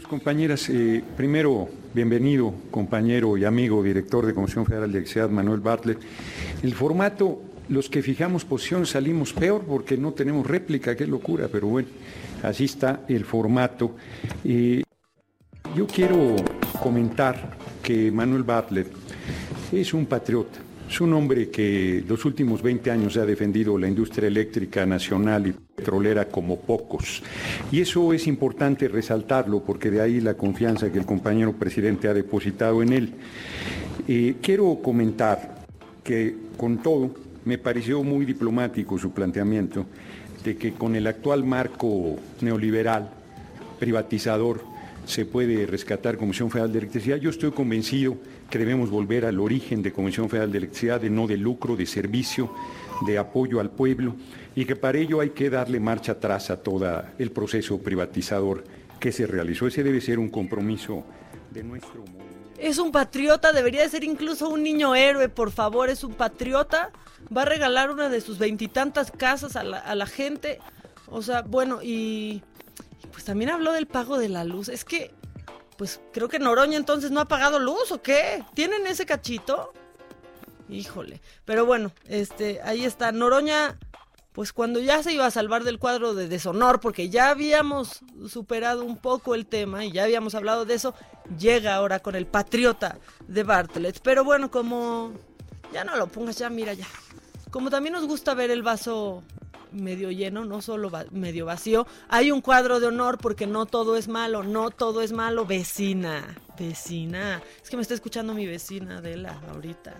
Compañeras, eh, primero, bienvenido, compañero y amigo, director de Comisión Federal de Electricidad, Manuel Bartlett. El formato, los que fijamos posición salimos peor porque no tenemos réplica, qué locura, pero bueno, así está el formato. Eh, yo quiero comentar que Manuel Bartlett es un patriota, es un hombre que los últimos 20 años ha defendido la industria eléctrica nacional y petrolera como pocos. Y eso es importante resaltarlo porque de ahí la confianza que el compañero presidente ha depositado en él. Eh, quiero comentar que con todo me pareció muy diplomático su planteamiento de que con el actual marco neoliberal, privatizador, se puede rescatar Comisión Federal de Electricidad. Yo estoy convencido que debemos volver al origen de Comisión Federal de Electricidad, de no de lucro, de servicio, de apoyo al pueblo, y que para ello hay que darle marcha atrás a todo el proceso privatizador que se realizó. Ese debe ser un compromiso de nuestro movimiento. Es un patriota, debería de ser incluso un niño héroe, por favor, es un patriota. Va a regalar una de sus veintitantas casas a la, a la gente. O sea, bueno, y pues también habló del pago de la luz. Es que, pues creo que Noroña entonces no ha pagado luz o qué. ¿Tienen ese cachito? Híjole. Pero bueno, este, ahí está. Noroña, pues cuando ya se iba a salvar del cuadro de deshonor, porque ya habíamos superado un poco el tema y ya habíamos hablado de eso, llega ahora con el patriota de Bartlett. Pero bueno, como ya no lo pongas, ya mira ya. Como también nos gusta ver el vaso medio lleno, no solo medio vacío. Hay un cuadro de honor porque no todo es malo, no todo es malo, vecina, vecina. Es que me está escuchando mi vecina Adela ahorita.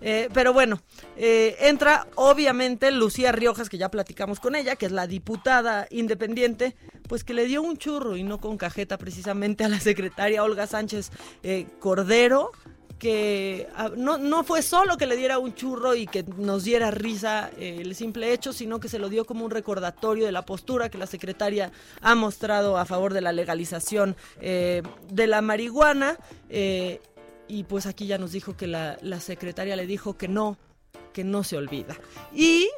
Eh, pero bueno, eh, entra obviamente Lucía Riojas, que ya platicamos con ella, que es la diputada independiente, pues que le dio un churro y no con cajeta precisamente a la secretaria Olga Sánchez eh, Cordero que ah, no, no fue solo que le diera un churro y que nos diera risa eh, el simple hecho, sino que se lo dio como un recordatorio de la postura que la secretaria ha mostrado a favor de la legalización eh, de la marihuana. Eh, y pues aquí ya nos dijo que la, la secretaria le dijo que no, que no se olvida. Y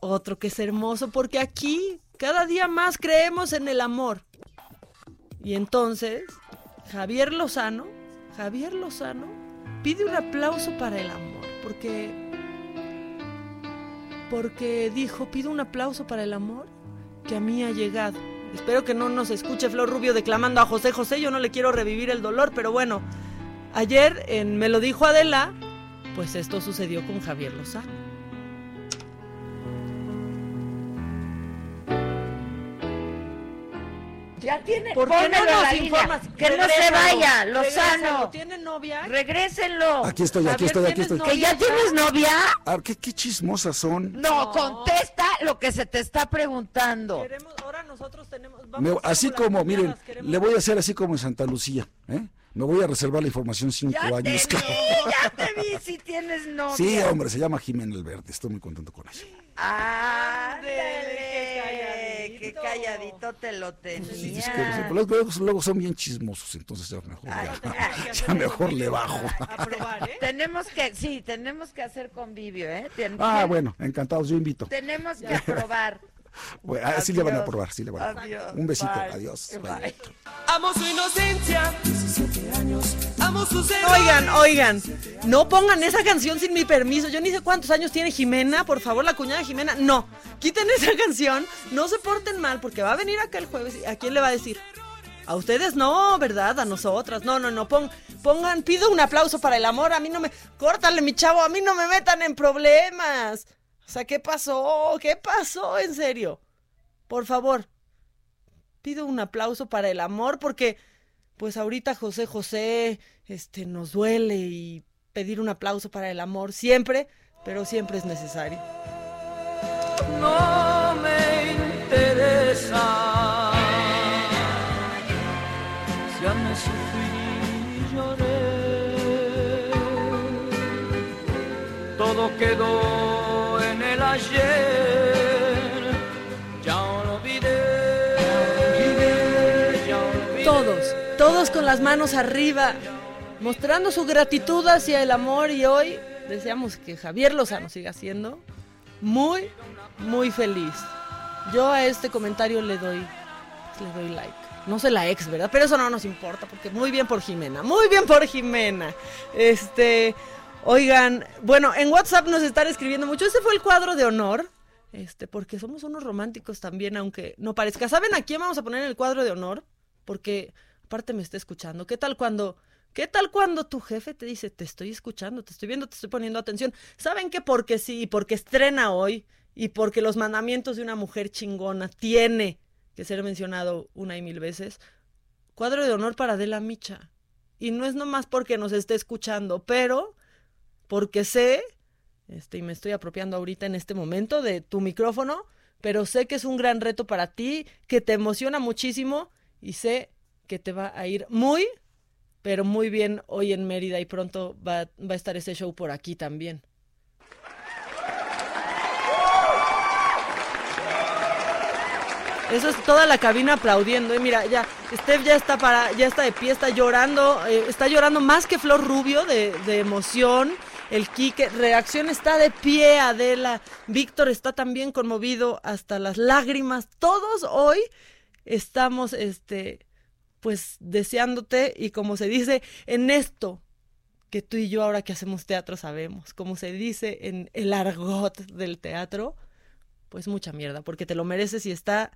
otro que es hermoso, porque aquí cada día más creemos en el amor. Y entonces, Javier Lozano Javier Lozano pide un aplauso para el amor, porque porque dijo, pido un aplauso para el amor que a mí ha llegado. Espero que no nos escuche Flor Rubio declamando a José José, yo no le quiero revivir el dolor, pero bueno, ayer en Me lo dijo Adela, pues esto sucedió con Javier Lozano. Ya tiene. ¿Por qué no nos informas? Que no se vaya, Lozano. ¿Tiene novia? Regrésenlo. Aquí estoy, aquí estoy, aquí estoy. ¿Que ya tienes novia? Ah, ¿qué, qué chismosas son. No, contesta lo que se te está preguntando. Queremos, ahora nosotros tenemos. Me, así como, miren, le voy a hacer así como en Santa Lucía, ¿eh? Me voy a reservar la información cinco ya años. Te vi, ya te vi si tienes novia. Sí, hombre, se llama Jimena Alberti. Estoy muy contento con eso. ¡Ándale! Qué calladito te lo tenía. Sí, es que, luego, luego, son bien chismosos, entonces ya mejor, ya, ya mejor le bajo. ¿eh? Tenemos que, sí, tenemos que hacer convivio, ¿eh? ah, bueno, encantados, yo invito. Tenemos que aprobar. Bueno, ah, sí le van a aprobar, sí le van a aprobar. Un besito, Bye. adiós. Bye. Amo su inocencia, 17 años, amo su Oigan, oigan, no pongan esa canción sin mi permiso. Yo ni sé cuántos años tiene Jimena, por favor, la cuñada Jimena. No, quiten esa canción, no se porten mal, porque va a venir acá el jueves. y ¿A quién le va a decir? A ustedes no, ¿verdad? A nosotras. No, no, no. Pon, pongan, pido un aplauso para el amor. A mí no me. Córtale, mi chavo. A mí no me metan en problemas. O sea, ¿qué pasó? ¿Qué pasó? En serio. Por favor. Pido un aplauso para el amor porque, pues ahorita José José, este, nos duele y pedir un aplauso para el amor siempre, pero siempre es necesario. No me interesa. Ya me sufrí. Todo quedó todos, todos con las manos arriba, mostrando su gratitud hacia el amor y hoy deseamos que Javier Lozano siga siendo muy, muy feliz. Yo a este comentario le doy, le doy like no sé la ex, ¿verdad? Pero eso no nos importa, porque muy bien por Jimena, muy bien por Jimena. Este, oigan, bueno, en WhatsApp nos están escribiendo mucho. Este fue el cuadro de honor, este, porque somos unos románticos también, aunque no parezca. ¿Saben a quién vamos a poner en el cuadro de honor? Porque aparte me está escuchando. ¿Qué tal cuando ¿Qué tal cuando tu jefe te dice, te estoy escuchando, te estoy viendo, te estoy poniendo atención? ¿Saben que porque sí, y porque estrena hoy, y porque los mandamientos de una mujer chingona tiene que ser mencionado una y mil veces? Cuadro de honor para Adela Micha. Y no es nomás porque nos esté escuchando, pero porque sé, este, y me estoy apropiando ahorita en este momento de tu micrófono, pero sé que es un gran reto para ti, que te emociona muchísimo y sé que te va a ir muy, pero muy bien hoy en Mérida y pronto va, a estar ese show por aquí también. Eso es toda la cabina aplaudiendo. ¿eh? Mira, ya, Steph ya está para, ya está de pie, está llorando, eh, está llorando más que Flor Rubio de, de emoción. El Quique, reacción está de pie, Adela. Víctor está también conmovido hasta las lágrimas. Todos hoy estamos, este, pues deseándote y como se dice en esto que tú y yo ahora que hacemos teatro sabemos, como se dice en el argot del teatro, pues mucha mierda, porque te lo mereces y está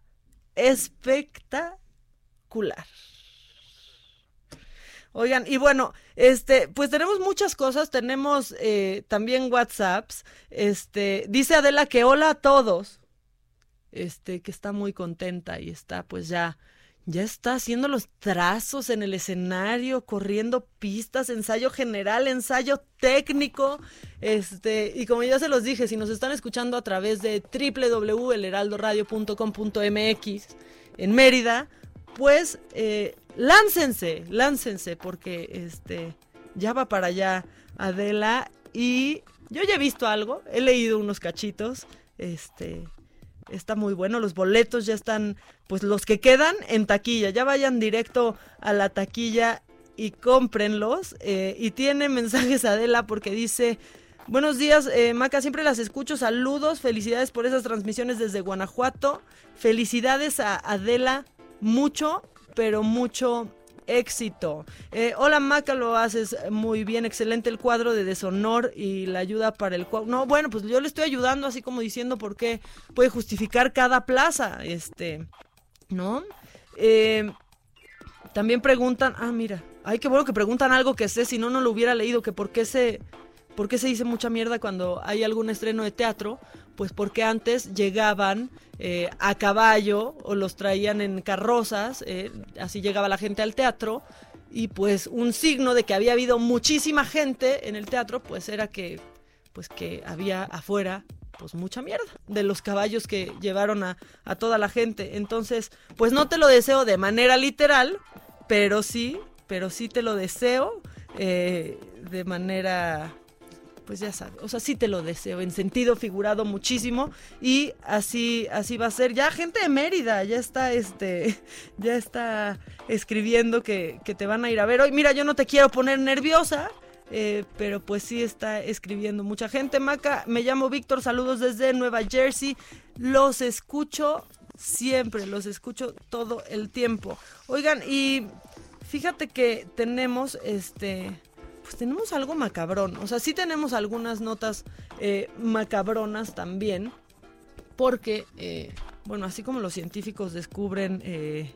espectacular. Oigan, y bueno, este, pues tenemos muchas cosas, tenemos eh, también WhatsApps, este, dice Adela que hola a todos, este, que está muy contenta y está pues ya ya está haciendo los trazos en el escenario, corriendo pistas, ensayo general, ensayo técnico. Este, y como ya se los dije, si nos están escuchando a través de www.elheraldoradio.com.mx en Mérida, pues eh, láncense, láncense, porque este ya va para allá Adela. Y yo ya he visto algo, he leído unos cachitos. Este, está muy bueno. Los boletos ya están, pues los que quedan en taquilla. Ya vayan directo a la taquilla y cómprenlos. Eh, y tiene mensajes Adela porque dice... Buenos días, eh, Maca, siempre las escucho. Saludos, felicidades por esas transmisiones desde Guanajuato. Felicidades a Adela, mucho, pero mucho éxito. Eh, hola Maca, lo haces muy bien, excelente el cuadro de deshonor y la ayuda para el cuadro. No, bueno, pues yo le estoy ayudando así como diciendo por qué puede justificar cada plaza, este, ¿no? Eh, también preguntan, ah, mira, ay, qué bueno que preguntan algo que sé, si no, no lo hubiera leído, que por qué se, por qué se dice mucha mierda cuando hay algún estreno de teatro, pues porque antes llegaban eh, a caballo o los traían en carrozas, eh, así llegaba la gente al teatro y pues un signo de que había habido muchísima gente en el teatro pues era que pues que había afuera pues mucha mierda de los caballos que llevaron a, a toda la gente. Entonces, pues no te lo deseo de manera literal, pero sí, pero sí te lo deseo eh, de manera pues ya sabes, o sea, sí te lo deseo, en sentido figurado muchísimo y así, así va a ser. Ya gente de Mérida ya está, este, ya está escribiendo que, que te van a ir a ver hoy. Mira, yo no te quiero poner nerviosa, eh, pero pues sí está escribiendo mucha gente. Maca, me llamo Víctor, saludos desde Nueva Jersey, los escucho siempre, los escucho todo el tiempo. Oigan, y fíjate que tenemos, este pues tenemos algo macabrón. O sea, sí tenemos algunas notas eh, macabronas también, porque, eh, bueno, así como los científicos descubren... Eh,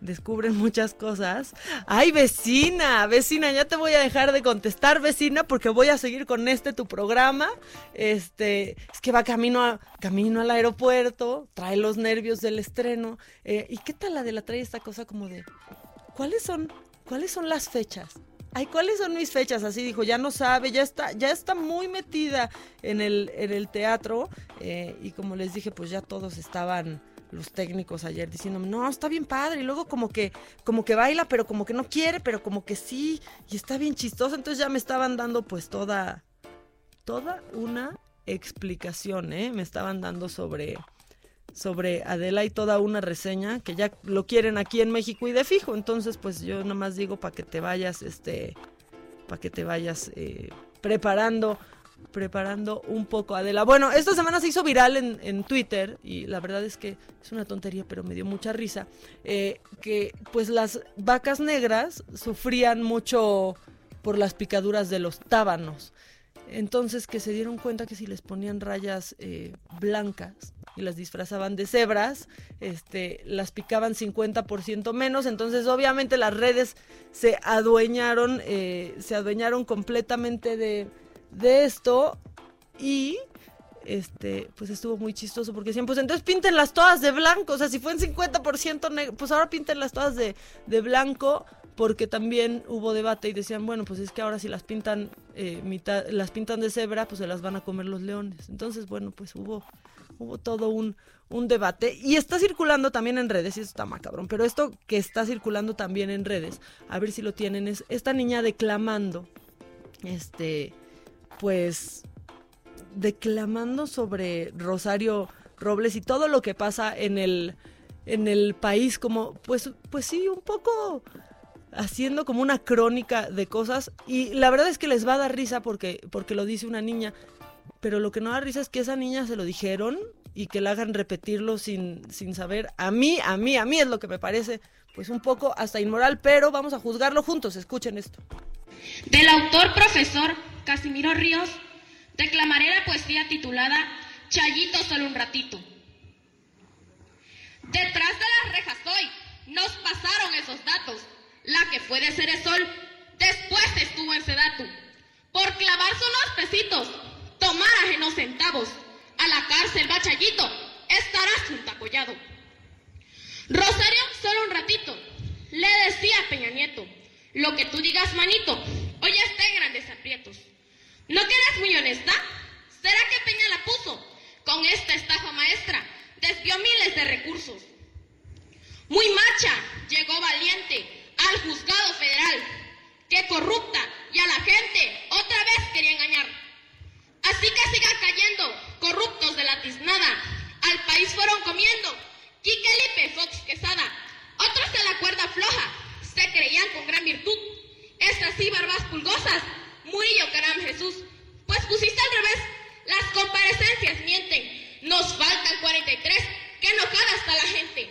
descubren muchas cosas. Ay, vecina, vecina, ya te voy a dejar de contestar, vecina, porque voy a seguir con este tu programa. Este, es que va camino camino al aeropuerto, trae los nervios del estreno. ¿Y qué tal la de la trae esta cosa como de cuáles son, cuáles son las fechas? Ay, ¿cuáles son mis fechas? Así dijo, ya no sabe, ya está, ya está muy metida en el, en el teatro. Eh, y como les dije, pues ya todos estaban los técnicos ayer diciéndome, no, está bien padre. Y luego como que, como que baila, pero como que no quiere, pero como que sí. Y está bien chistoso. Entonces ya me estaban dando pues toda, toda una explicación, ¿eh? Me estaban dando sobre, sobre Adela y toda una reseña que ya lo quieren aquí en México y de fijo. Entonces, pues yo nomás digo para que te vayas, este, para que te vayas eh, preparando preparando un poco Adela. Bueno, esta semana se hizo viral en, en, Twitter y la verdad es que es una tontería, pero me dio mucha risa, eh, que pues las vacas negras sufrían mucho por las picaduras de los tábanos. Entonces que se dieron cuenta que si les ponían rayas eh, blancas y las disfrazaban de cebras, este, las picaban 50% menos. Entonces obviamente las redes se adueñaron, eh, se adueñaron completamente de, de esto y este, pues estuvo muy chistoso porque decían, pues entonces píntenlas todas de blanco, o sea, si fue en 50% negro, pues ahora píntenlas todas de, de blanco porque también hubo debate y decían, bueno, pues es que ahora si las pintan eh, las pintan de cebra, pues se las van a comer los leones. Entonces, bueno, pues hubo, hubo todo un, un debate. Y está circulando también en redes, y eso está macabrón, pero esto que está circulando también en redes, a ver si lo tienen, es esta niña declamando, este, pues, declamando sobre Rosario Robles y todo lo que pasa en el, en el país, como, pues, pues sí, un poco haciendo como una crónica de cosas. Y la verdad es que les va a dar risa porque, porque lo dice una niña, pero lo que no da risa es que esa niña se lo dijeron y que la hagan repetirlo sin, sin saber. A mí, a mí, a mí es lo que me parece pues un poco hasta inmoral, pero vamos a juzgarlo juntos, escuchen esto. Del autor profesor Casimiro Ríos, declamaré la poesía titulada Chayito solo un ratito. Detrás de las rejas hoy nos pasaron esos datos la que fue de Ceresol, después estuvo en Sedatu. Por clavarse unos pesitos, tomar ajenos centavos, a la cárcel bachallito, estarás un tapollado. Rosario, solo un ratito, le decía a Peña Nieto, lo que tú digas, manito, hoy está en grandes aprietos. ¿No que eres muy honesta? ¿Será que Peña la puso? Con esta estafa maestra, desvió miles de recursos. Muy macha, llegó valiente, al juzgado federal, que corrupta y a la gente otra vez quería engañar. Así que sigan cayendo corruptos de la tiznada. Al país fueron comiendo Quique Lipe, Fox Quesada. Otros de la cuerda floja se creían con gran virtud. Estas sí, barbas pulgosas, Murillo Caram Jesús. Pues pusiste al revés, las comparecencias mienten. Nos faltan 43, que enojada está la gente.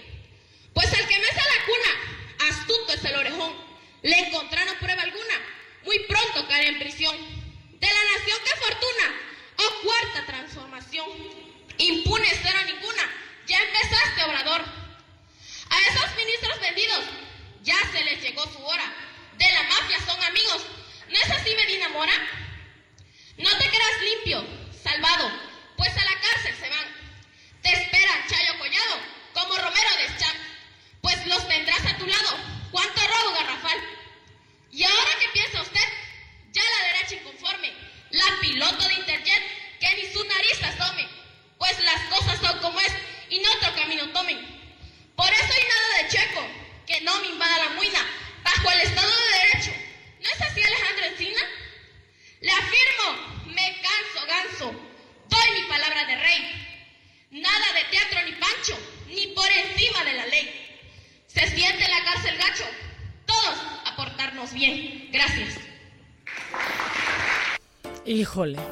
Pues el que mece la cuna Astuto es el orejón. Le encontraron prueba alguna. Muy pronto caerá en prisión. De la nación que fortuna. Oh cuarta transformación. Impune cero ninguna. Ya empezaste, obrador. A esos ministros vendidos ya se les llegó su hora. De la mafia son amigos. ¿No es así, Medina Mora? No te creas limpio, salvado, pues a la cárcel se van. Te esperan Chayo Collado como Romero de Champ pues los tendrás a tu lado. ¿Cuánto robo, garrafal? ¿Y ahora qué piensa usted? Ya la derecha inconforme, la piloto de Interjet, que ni su nariz asome, pues las cosas son como es y no otro camino tomen. Por eso hay nada de checo, que no me invada la muina, bajo el Estado de Derecho. ¿No es así, Alejandro Encina? Le afirmo, me canso, ganso, doy mi palabra de rey. Nada de teatro ni pancho, ni por encima de la ley. Se siente la cárcel gacho. Todos a portarnos bien. Gracias.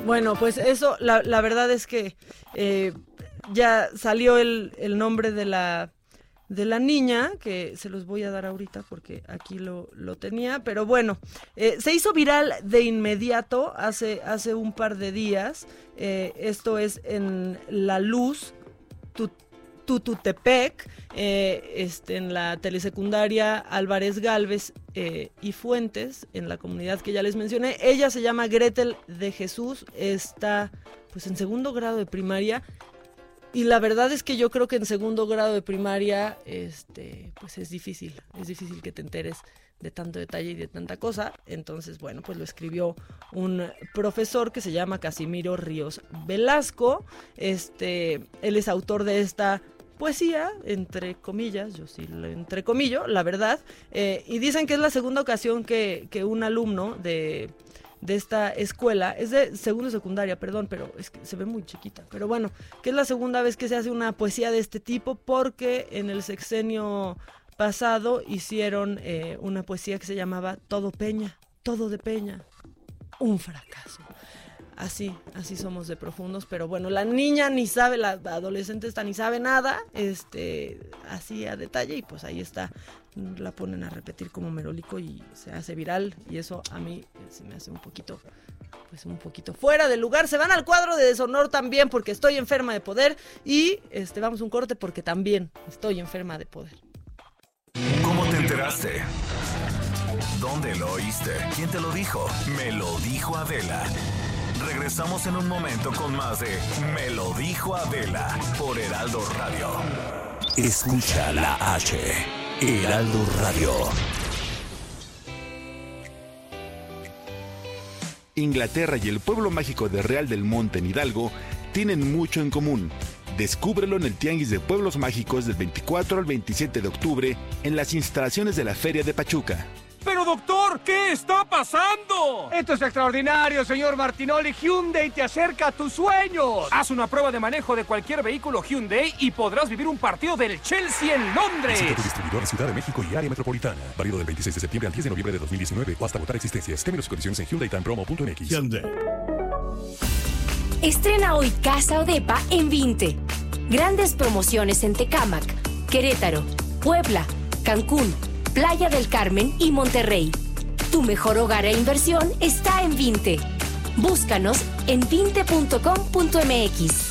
Bueno, pues eso, la, verdad es que eh, ya salió el, nombre de la, de la niña, que se los voy a dar ahorita porque aquí lo, lo tenía, pero bueno, eh, se hizo viral de inmediato hace, hace un par de días. Eh, esto es en La Luz, tu, Tututepec, este, en la telesecundaria Álvarez Galvez eh, y Fuentes, en la comunidad que ya les mencioné. Ella se llama Gretel de Jesús, está pues en segundo grado de primaria. Y la verdad es que yo creo que en segundo grado de primaria, este, pues es difícil, es difícil que te enteres de tanto detalle y de tanta cosa. Entonces, bueno, pues lo escribió un profesor que se llama Casimiro Ríos Velasco. Este, él es autor de esta poesía, entre comillas, yo sí entre comillas, la verdad, eh, y dicen que es la segunda ocasión que, un alumno de, de esta escuela. Es de segundo secundaria, perdón, pero es que se ve muy chiquita. Pero bueno, que es la segunda vez que se hace una poesía de este tipo porque en el sexenio pasado hicieron eh, una poesía que se llamaba Todo Peña, Todo de Peña. Un fracaso. Así, así somos de profundos, pero bueno, la niña ni sabe, la adolescente está ni sabe nada, este, así a detalle, y pues ahí está, la ponen a repetir como merolico y se hace viral, y eso a mí se me hace un poquito, pues un poquito fuera de lugar. Se van al cuadro de deshonor también porque estoy enferma de poder, y este, vamos un corte porque también estoy enferma de poder. ¿Cómo te enteraste? ¿Dónde lo oíste? ¿Quién te lo dijo? Me lo dijo Adela. Regresamos en un momento con más de Me lo dijo Adela por Heraldo Radio. Escucha la H. Heraldo Radio. Inglaterra y el pueblo mágico de Real del Monte en Hidalgo tienen mucho en común. Descúbrelo en el Tianguis de Pueblos Mágicos del 24 al 27 de octubre en las instalaciones de la Feria de Pachuca. Pero doctor, ¿qué está pasando? Esto es extraordinario, señor Martinoli. Hyundai te acerca a tus sueños. Haz una prueba de manejo de cualquier vehículo Hyundai y podrás vivir un partido del Chelsea en Londres. Visita tu distribuidor en Ciudad de México y área metropolitana. Válido del 26 de septiembre al 10 de noviembre de 2019 o hasta votar existencias. Términos y condiciones en HyundaiTimePromo.mx. Hyundai. Estrena hoy Casa Odepa en 20. Grandes promociones en Tecámac, Querétaro, Puebla, Cancún, Playa del Carmen y Monterrey. Tu mejor hogar e inversión está en Vinte. Búscanos en vinte.com.mx.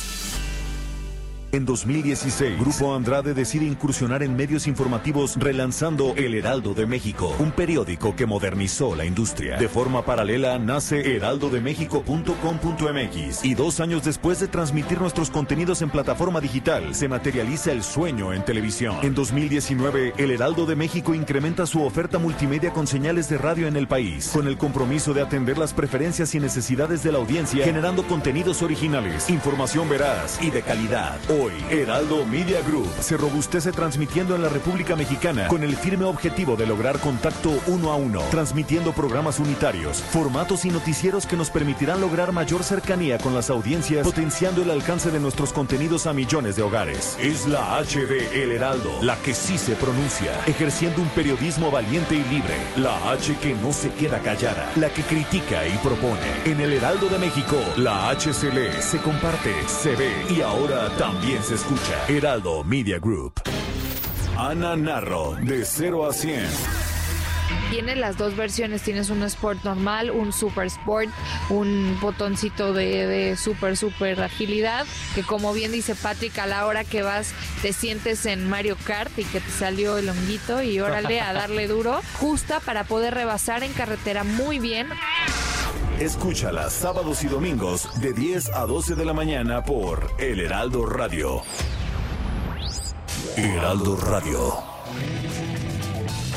En 2016, Grupo Andrade decide incursionar en medios informativos relanzando El Heraldo de México, un periódico que modernizó la industria. De forma paralela nace heraldodemexico.com.mx y dos años después de transmitir nuestros contenidos en plataforma digital, se materializa el sueño en televisión. En 2019, El Heraldo de México incrementa su oferta multimedia con señales de radio en el país, con el compromiso de atender las preferencias y necesidades de la audiencia, generando contenidos originales, información veraz y de calidad. Hoy, Heraldo Media Group se robustece transmitiendo en la República Mexicana con el firme objetivo de lograr contacto uno a uno, transmitiendo programas unitarios, formatos y noticieros que nos permitirán lograr mayor cercanía con las audiencias, potenciando el alcance de nuestros contenidos a millones de hogares. Es la H de El Heraldo, la que sí se pronuncia, ejerciendo un periodismo valiente y libre. La H que no se queda callada, la que critica y propone. En El Heraldo de México, la H lee, se comparte, se ve y ahora también se escucha. Heraldo Media Group. Ana Narro, de 0 a 100. Tienes las dos versiones, tienes un Sport normal, un Super Sport, un botoncito de, de super, super agilidad, que como bien dice Patrick, a la hora que vas te sientes en Mario Kart y que te salió el honguito y órale a darle duro, justa para poder rebasar en carretera muy bien. Escúchala sábados y domingos de 10 a 12 de la mañana por El Heraldo Radio. Heraldo Radio.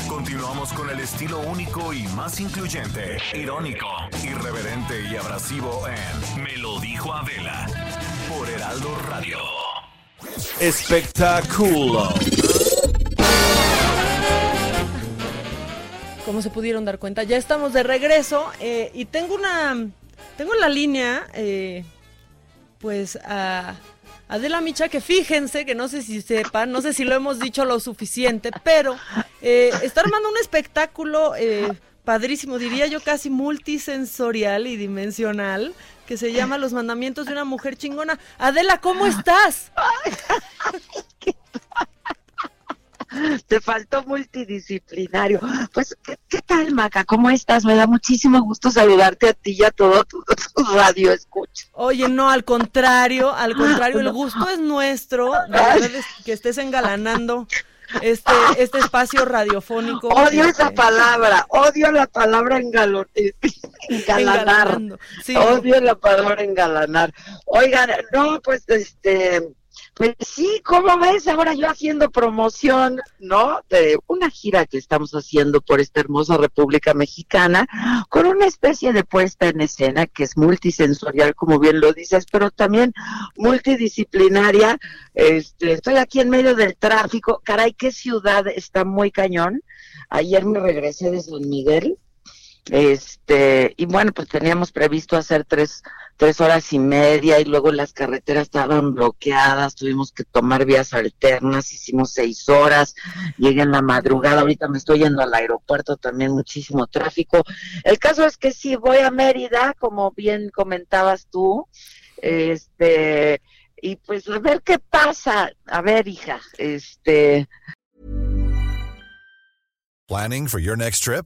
Continuamos con el estilo único y más incluyente, irónico, irreverente y abrasivo en Me lo dijo Adela por Heraldo Radio. Espectáculo. Como se pudieron dar cuenta, ya estamos de regreso eh, y tengo una, tengo en la línea, eh, pues a Adela Micha, que fíjense, que no sé si sepan, no sé si lo hemos dicho lo suficiente, pero eh, está armando un espectáculo eh, padrísimo, diría yo casi multisensorial y dimensional, que se llama Los Mandamientos de una Mujer Chingona. Adela, ¿cómo estás? Te faltó multidisciplinario. Pues, ¿qué, qué tal, Maca? ¿Cómo estás? Me da muchísimo gusto saludarte a ti y a todo tu, tu radio escucha. Oye, no, al contrario, al contrario, el gusto es nuestro, verdad es que estés engalanando este, este espacio radiofónico. Odio esa palabra, odio la palabra engalo- eh, engalanar. Sí. Odio la palabra engalanar. Oigan, no, pues este, pues sí, ¿cómo ves? Ahora yo haciendo promoción, ¿no? De una gira que estamos haciendo por esta hermosa República Mexicana, con una especie de puesta en escena que es multisensorial, como bien lo dices, pero también multidisciplinaria. Este, estoy aquí en medio del tráfico. Caray, qué ciudad está muy cañón. Ayer me regresé de San Miguel Este, y bueno, pues teníamos previsto hacer tres, tres horas y media y luego las carreteras estaban bloqueadas, tuvimos que tomar vías alternas, hicimos seis horas, llegué en la madrugada, ahorita me estoy yendo al aeropuerto, también muchísimo tráfico. El caso es que sí, voy a Mérida, como bien comentabas tú, este, y pues a ver qué pasa, a ver hija, este... Planning for your next trip?